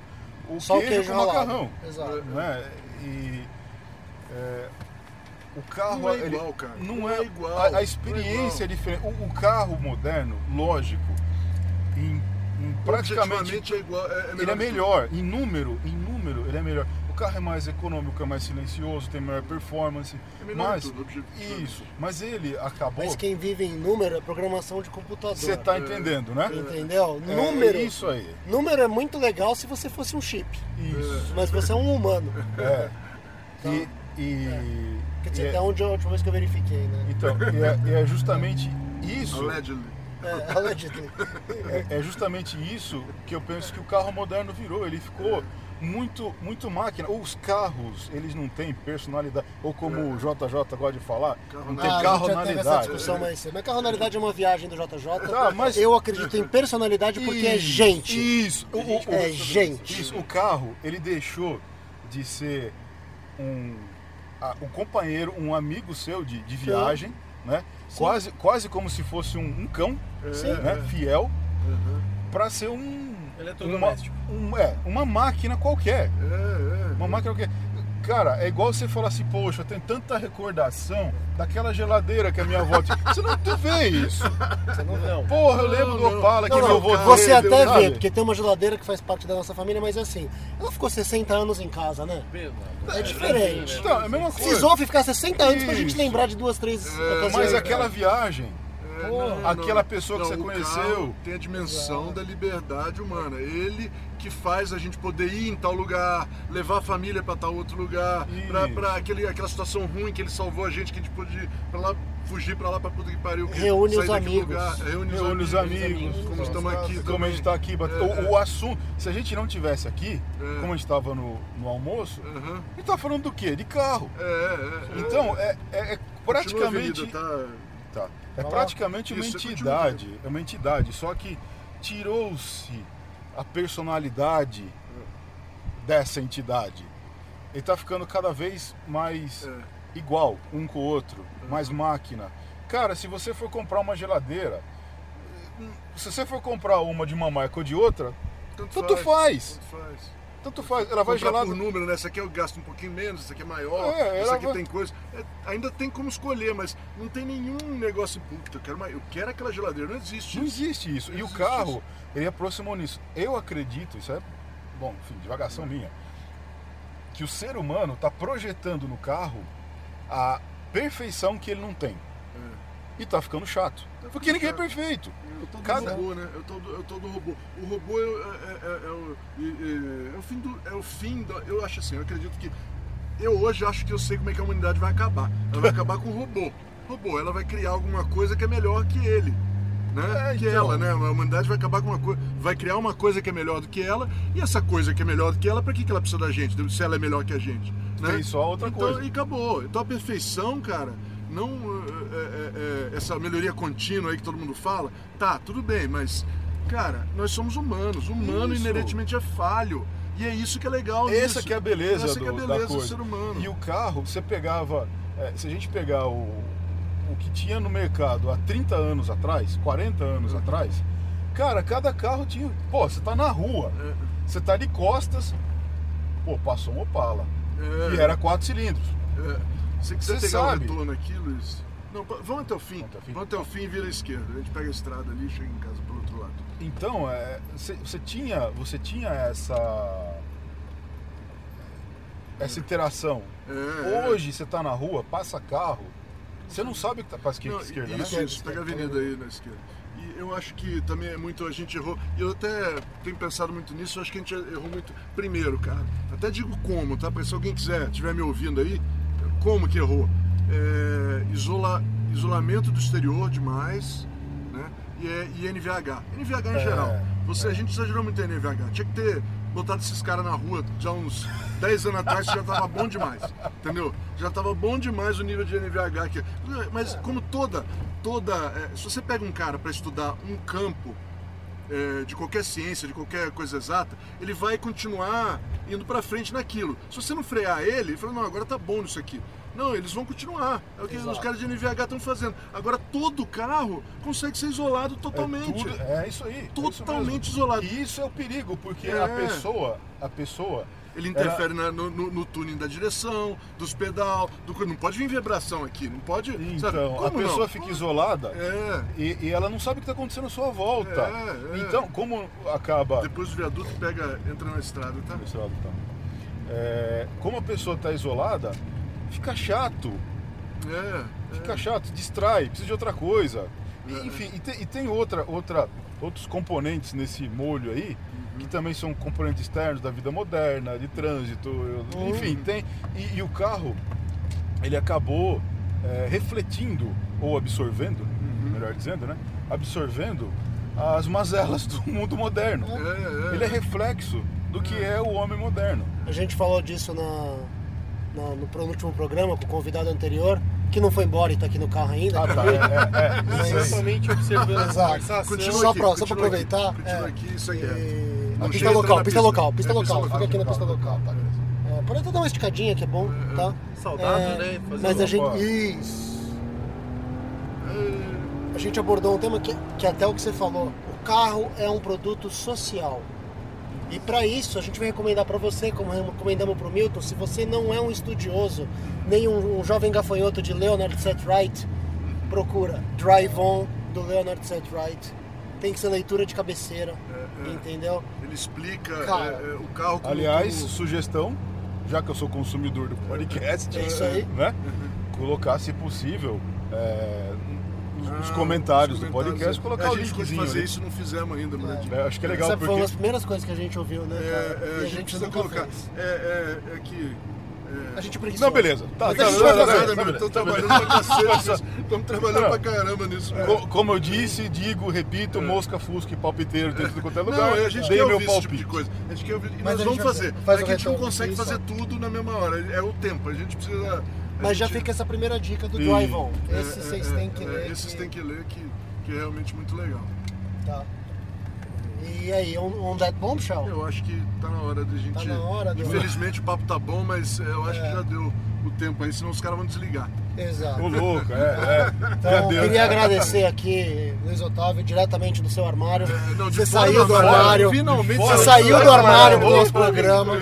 o Só o queijo, queijo com ralado. macarrão. Exato. Né? E é, o carro Não é ele- igual, cara. Não, Não é, é igual. A, a é experiência é, igual. diferente. O, o carro moderno, lógico, em, em praticamente é igual. É, é melhor ele é melhor, em número, em número, ele é melhor. O carro é mais econômico, é mais silencioso, tem maior performance. É melhor mas tudo, isso, mas ele acabou. Mas quem vive em número é programação de computador. Você tá entendendo, né? Entendeu? É, número. isso aí. Número é muito legal se você fosse um chip. Isso. Mas você é um humano. É. E, e, Quer e dizer, é- até onde a última vez que eu verifiquei, né? então, e é, e é justamente isso. Allegedly. É, allegedly. É, é justamente isso que eu penso que o carro moderno virou. Ele ficou muito, muito máquina. Os carros, eles não têm personalidade. Ou como o JJ gosta de falar, não tem Ah, teve essa carronalidade. discussão mais cedo. Mas carronalidade é uma viagem do JJ. Ah, mas- Eu acredito em personalidade porque é Isso, gente. Isso. O, o- o- É gente. Isso. O carro, ele deixou de ser um, a- um companheiro, um amigo seu de, de viagem, né? Quase, quase como se fosse um, um cão, Sim. né? Fiel, para ser um uma, Eletrodoméstico. um, é, uma máquina qualquer. É, é. Uma máquina qualquer. Cara, é igual você falar assim, poxa, tem tanta recordação daquela geladeira que a minha avó tinha. Você não tu vê isso. Você não vê. Não. Porra, eu lembro do não. Opala que Não, meu avô você deu, até sabe? vê, porque tem uma geladeira que faz parte da nossa família, mas assim, ela ficou 60 anos em casa, né? É diferente. Então, é a mesma coisa. Precisou ficar 60 anos pra gente lembrar de duas, três ocasiões. Mas aquela viagem, É, aquela pessoa que você o conheceu. carro tem a dimensão da liberdade humana. Ele que faz a gente poder ir em tal lugar, levar a família para tal outro lugar, aquele, aquela situação ruim que ele salvou a gente, que a gente pôde ir pra lá, fugir pra lá pra puta que pariu. que Reúne sair os daquele amigos. Lugar, reúne, reúne os amigos, como estamos aqui como também. a gente está aqui. É, o, o assunto, se a gente não tivesse aqui, É. como a gente estava no, no almoço, Aham. a gente tá falando do quê? De carro. É, é, é. Então, é, é- é praticamente. Avenida, tá? Tá. É praticamente uma Isso, entidade. É uma entidade. Só que tirou-se a personalidade dessa entidade. Ele tá ficando cada vez mais É. igual um com o outro, mais máquina. Cara, se você for comprar uma geladeira, se você for comprar uma de uma marca ou de outra, tanto faz. Tanto faz. Tanto faz. Ela vai gelada. por número, né? Essa aqui eu gasto um pouquinho menos, essa aqui é maior, É, essa aqui vai- tem coisa. É, ainda tem como escolher, mas não tem nenhum negócio. Puta, eu quero, uma- eu quero aquela geladeira. Não existe. Não isso. existe isso. E o existe carro, ele aproximou nisso. Eu acredito, isso é, bom, enfim, divagação minha, que o ser humano está projetando no carro a perfeição que ele não tem. E tá ficando chato. Porque ninguém é perfeito. Eu tô do Cada- robô, né? Eu tô do, eu tô do robô. O robô é, é- é- é o, é- é- é o fim do. É o fim da. Eu acho assim, eu acredito que. Eu hoje acho que eu sei como é que a humanidade vai acabar. Ela vai acabar com o robô. Robô, ela vai criar alguma coisa que é melhor que ele. Né? É, que então. ela, né? A humanidade vai acabar com uma coisa. Vai criar uma coisa que é melhor do que ela. E essa coisa que é melhor do que ela, pra que, que ela precisa da gente? Se ela é melhor que a gente. Né? Tem só outra então, coisa. E acabou. Então a perfeição, cara, não. é, é, é, essa melhoria contínua aí que todo mundo fala, tá, tudo bem, mas, cara, nós somos humanos. Humano Isso. inerentemente é falho. E é isso que é legal. Essa nisso. que é a beleza, Essa que é a do- beleza do ser humano. E o carro, você pegava. é, se a gente pegar o, o que tinha no mercado há 30 anos atrás, 40 anos atrás, cara, cada carro tinha. Pô, você tá na rua, É, você tá de costas, pô, passou um Opala. é, E era quatro cilindros. É. Se quiser Você pegar sabe. o retorno aqui, Luiz. Não, vamos até o fim. Vamos até o fim. Vamos até o fim e vira à esquerda. A gente pega a estrada ali e chega em casa pelo outro lado. Então, é, você, você tinha, você tinha essa essa interação. É, Hoje você tá na rua, passa carro, você não sabe que tá para esquerda, Não, esquerda isso, né? isso, pega a avenida aí na esquerda. E eu acho que também é muito, a gente errou, eu até tenho pensado muito nisso, eu acho que a gente errou muito. Primeiro, cara, até digo como, tá? Pra se alguém quiser, estiver me ouvindo aí, como que errou? É, isola, isolamento do exterior demais, né? E, é- e NVH. NVH em É, geral. Você, é. A gente exagerou muito em NVH. Tinha que ter botado esses caras na rua já uns 10 anos atrás, já tava bom demais. Entendeu? Já tava bom demais o nível de NVH aqui. Mas como toda, toda. é, se você pega um cara para estudar um campo é, de qualquer ciência, de qualquer coisa exata, ele vai continuar indo para frente naquilo. Se você não frear ele, ele fala, não, agora tá bom nisso aqui. Não, eles vão continuar. É o que Exato. os caras de NVH estão fazendo. Agora todo carro consegue ser isolado totalmente. É, tudo- é isso aí. é isso Totalmente isolado. E isso é o perigo, porque É. a pessoa, a pessoa, Ele interfere na- no, no, no tuning da direção, dos pedal, do não pode vir vibração aqui, não pode. então, a Como pessoa não? fica isolada É. e, e ela não sabe o que está acontecendo à sua volta. É, é. Então, como acaba Depois do viaduto pega, entra na estrada, tá? Esse lado tá. É, como a pessoa está isolada, fica chato, É. fica chato, distrai, precisa de outra coisa. E, É. enfim, e tem, e tem outra, outra, outros componentes nesse molho aí, que também são componentes externos da vida moderna, de trânsito, Uhum. enfim, tem. E, e o carro, ele acabou é, refletindo, ou absorvendo, Uhum. melhor dizendo, né? absorvendo as mazelas do mundo moderno. É, é. Ele é reflexo do que é o homem moderno. A gente falou disso na, na- no no último programa com o convidado anterior, que não foi embora e tá aqui no carro ainda. Ah, tá. É, é, é. Mas- Exatamente observando a Exato. conversação. Só aqui, pra- só pra continua aqui, aproveitar, Continua é. aqui, isso aí é. E- Não, A pista local, pista pista. local, pista É, pista local. local. Fica aqui na pista local, tá? É, pode até dar uma esticadinha que é bom, tá? Saudável, É, né? Fazer Mas a gente. Isso. A gente abordou um tema que, que até o que você falou. O carro é um produto social. E para isso a gente vai recomendar para você, como recomendamos para o Milton, se você não é um estudioso, nem um, um jovem gafanhoto de Leonard Setright, procura Drive On do Leonard Setright. Tem que ser leitura de cabeceira, entendeu? Ele explica Cara. é, é, o carro como... Aliás, como- sugestão, já que eu sou consumidor do podcast, É isso aí. né? Colocar, se possível, é, nos Ah, comentários os do comentários, podcast, é. colocar É, o a gente linkzinho. fazer ali. isso, não fizemos ainda, Murad. É, acho que é legal Essa foi uma porque das primeiras coisas que a gente ouviu, né? É, é, E a gente precisa nunca colocar. fez. É, é, é que. É, A gente precisa. Não, beleza. Tá, Mas tá, a gente tá, vai tá, fazer, tá. Estamos trabalhando pra cacete. Estamos trabalhando pra caramba nisso. né? Co- Como eu disse, digo, repito, mosca, fusca e palpiteiro tem tudo quanto é lugar. Não, a gente Dei quer meu ouvir esse tipo palpite. de coisa. A gente quer ouvir. E Mas nós vamos vai- fazer. faz é o que a gente não retorno, consegue isso. fazer tudo na mesma hora. É o tempo. A gente precisa. a Mas já gente- fica essa primeira dica do E- Drive On. é, Esse é, vocês é, têm que é, ler. Esses que- têm que ler, que, que é realmente muito legal. Tá. E aí, on, on that bombshell? Eu acho que tá na hora da gente. Tá na hora do- Infelizmente o papo tá bom, mas eu acho É. que já deu o tempo aí, senão os caras vão desligar. Exato. Ô, louco, é, é. Então, queria agradecer aqui, Luiz Otávio, diretamente do seu armário. É, não, Você saiu do armário, armário. Finalmente Você saiu do armário do nosso programa.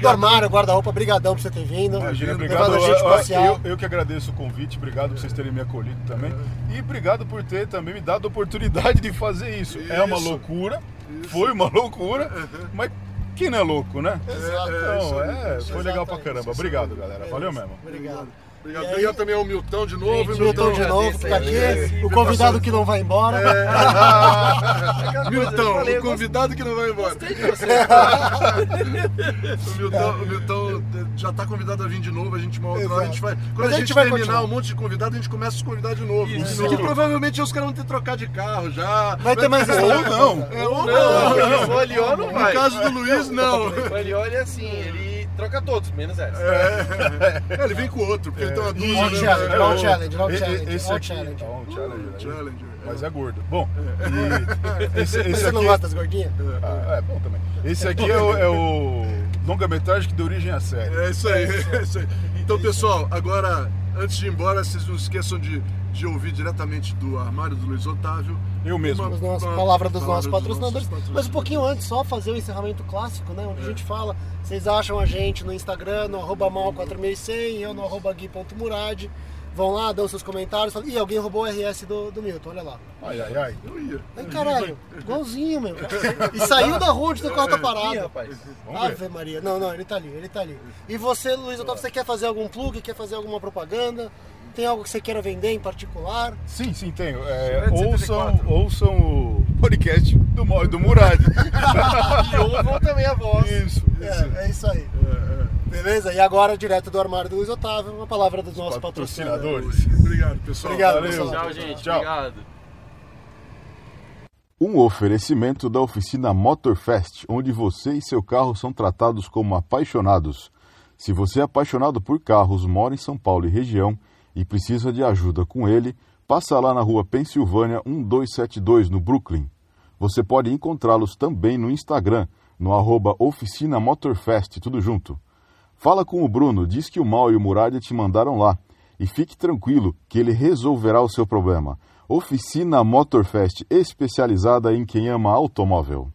Do armário, guarda-roupa, brigadão por você ter vindo. Imagina, obrigado. a gente Eu-. Eu, eu que agradeço o convite, obrigado por vocês terem me acolhido também. E obrigado por ter também me dado a oportunidade de fazer isso. É uma Isso. loucura, foi uma loucura, mas quem não é louco, né? Exato. É, isso Então, é, foi legal pra caramba. Obrigado, galera. Valeu mesmo. Obrigado. Obrigado. E aí- também ao Milton de novo. Gente, Milton de novo, aí, fica aqui. O convidado que não vai embora. Milton, o convidado que não vai embora. Gostei de você. O Milton, o Milton já tá convidado a vir de novo, a gente uma outra hora, a gente vai. Quando Mas a gente, vai terminar continuar. um monte de convidado, a gente começa a se convidar de novo. Isso. Que provavelmente os caras vão ter que trocar de carro já. Vai ter mais Ou história. não. É, ou Não, não. o Alió não vai. No caso do Luiz, não. O Alió, ele é assim, ele troca todos, menos essa. É, ele vem com o outro, porque ele tem uma dúvida. All challenge, É, all challenge, all challenge, Esse all challenge. um challenge? Challenger. Mas é gordo. Bom, e esse, esse Você não aqui. gosta das gordinhas? Ah, é bom também. Esse aqui é o, é o longa-metragem que deu origem à série. É isso aí, é isso aí. Então, pessoal, agora, antes de ir embora, vocês não esqueçam de, de ouvir diretamente do armário do Luiz Otávio. Eu mesmo. Uma- As nossas uma palavras dos palavra nossos patrocinadores. Mas um pouquinho antes, só fazer o encerramento clássico, né? Onde a gente fala, vocês acham a gente no Instagram, no arroba mal4100, eu no arroba gui.murad. Vão lá, dão seus comentários. falam, Ih, alguém roubou o RS do, do Milton, olha lá. Ai, ai, ai. Eu ia. Ai, caralho, igualzinho, meu. E saiu da rua o carro tá Ih, parado. rapaz. Vamos ver. Ave Maria. Não, não, ele tá ali, ele tá ali. E você, Luiz Otávio, você quer fazer algum plug, quer fazer alguma propaganda? Tem algo que você queira vender em particular? Sim, sim, tenho. É, ouçam, 134. ouçam o podcast do, do Murad. E ouvam também a voz. Isso, isso. É, é isso aí. Beleza? E agora, direto do armário do Luiz Otávio, uma palavra dos nossos patrocinadores. Patrocinadores. Obrigado, pessoal. Obrigado, Valeu. pessoal. Tchau, gente. Tchau. Obrigado. Um oferecimento da oficina Motorfest, onde você e seu carro são tratados como apaixonados. Se você é apaixonado por carros, mora em São Paulo e região e precisa de ajuda com ele, passa lá na rua Pensilvânia 1272, no Brooklyn. Você pode encontrá-los também no Instagram, no arroba Oficina Motorfest, tudo junto. Fala com o Bruno, diz que o Mal e o Muralha te mandaram lá. E fique tranquilo que ele resolverá o seu problema. Oficina Motorfest, especializada em quem ama automóvel.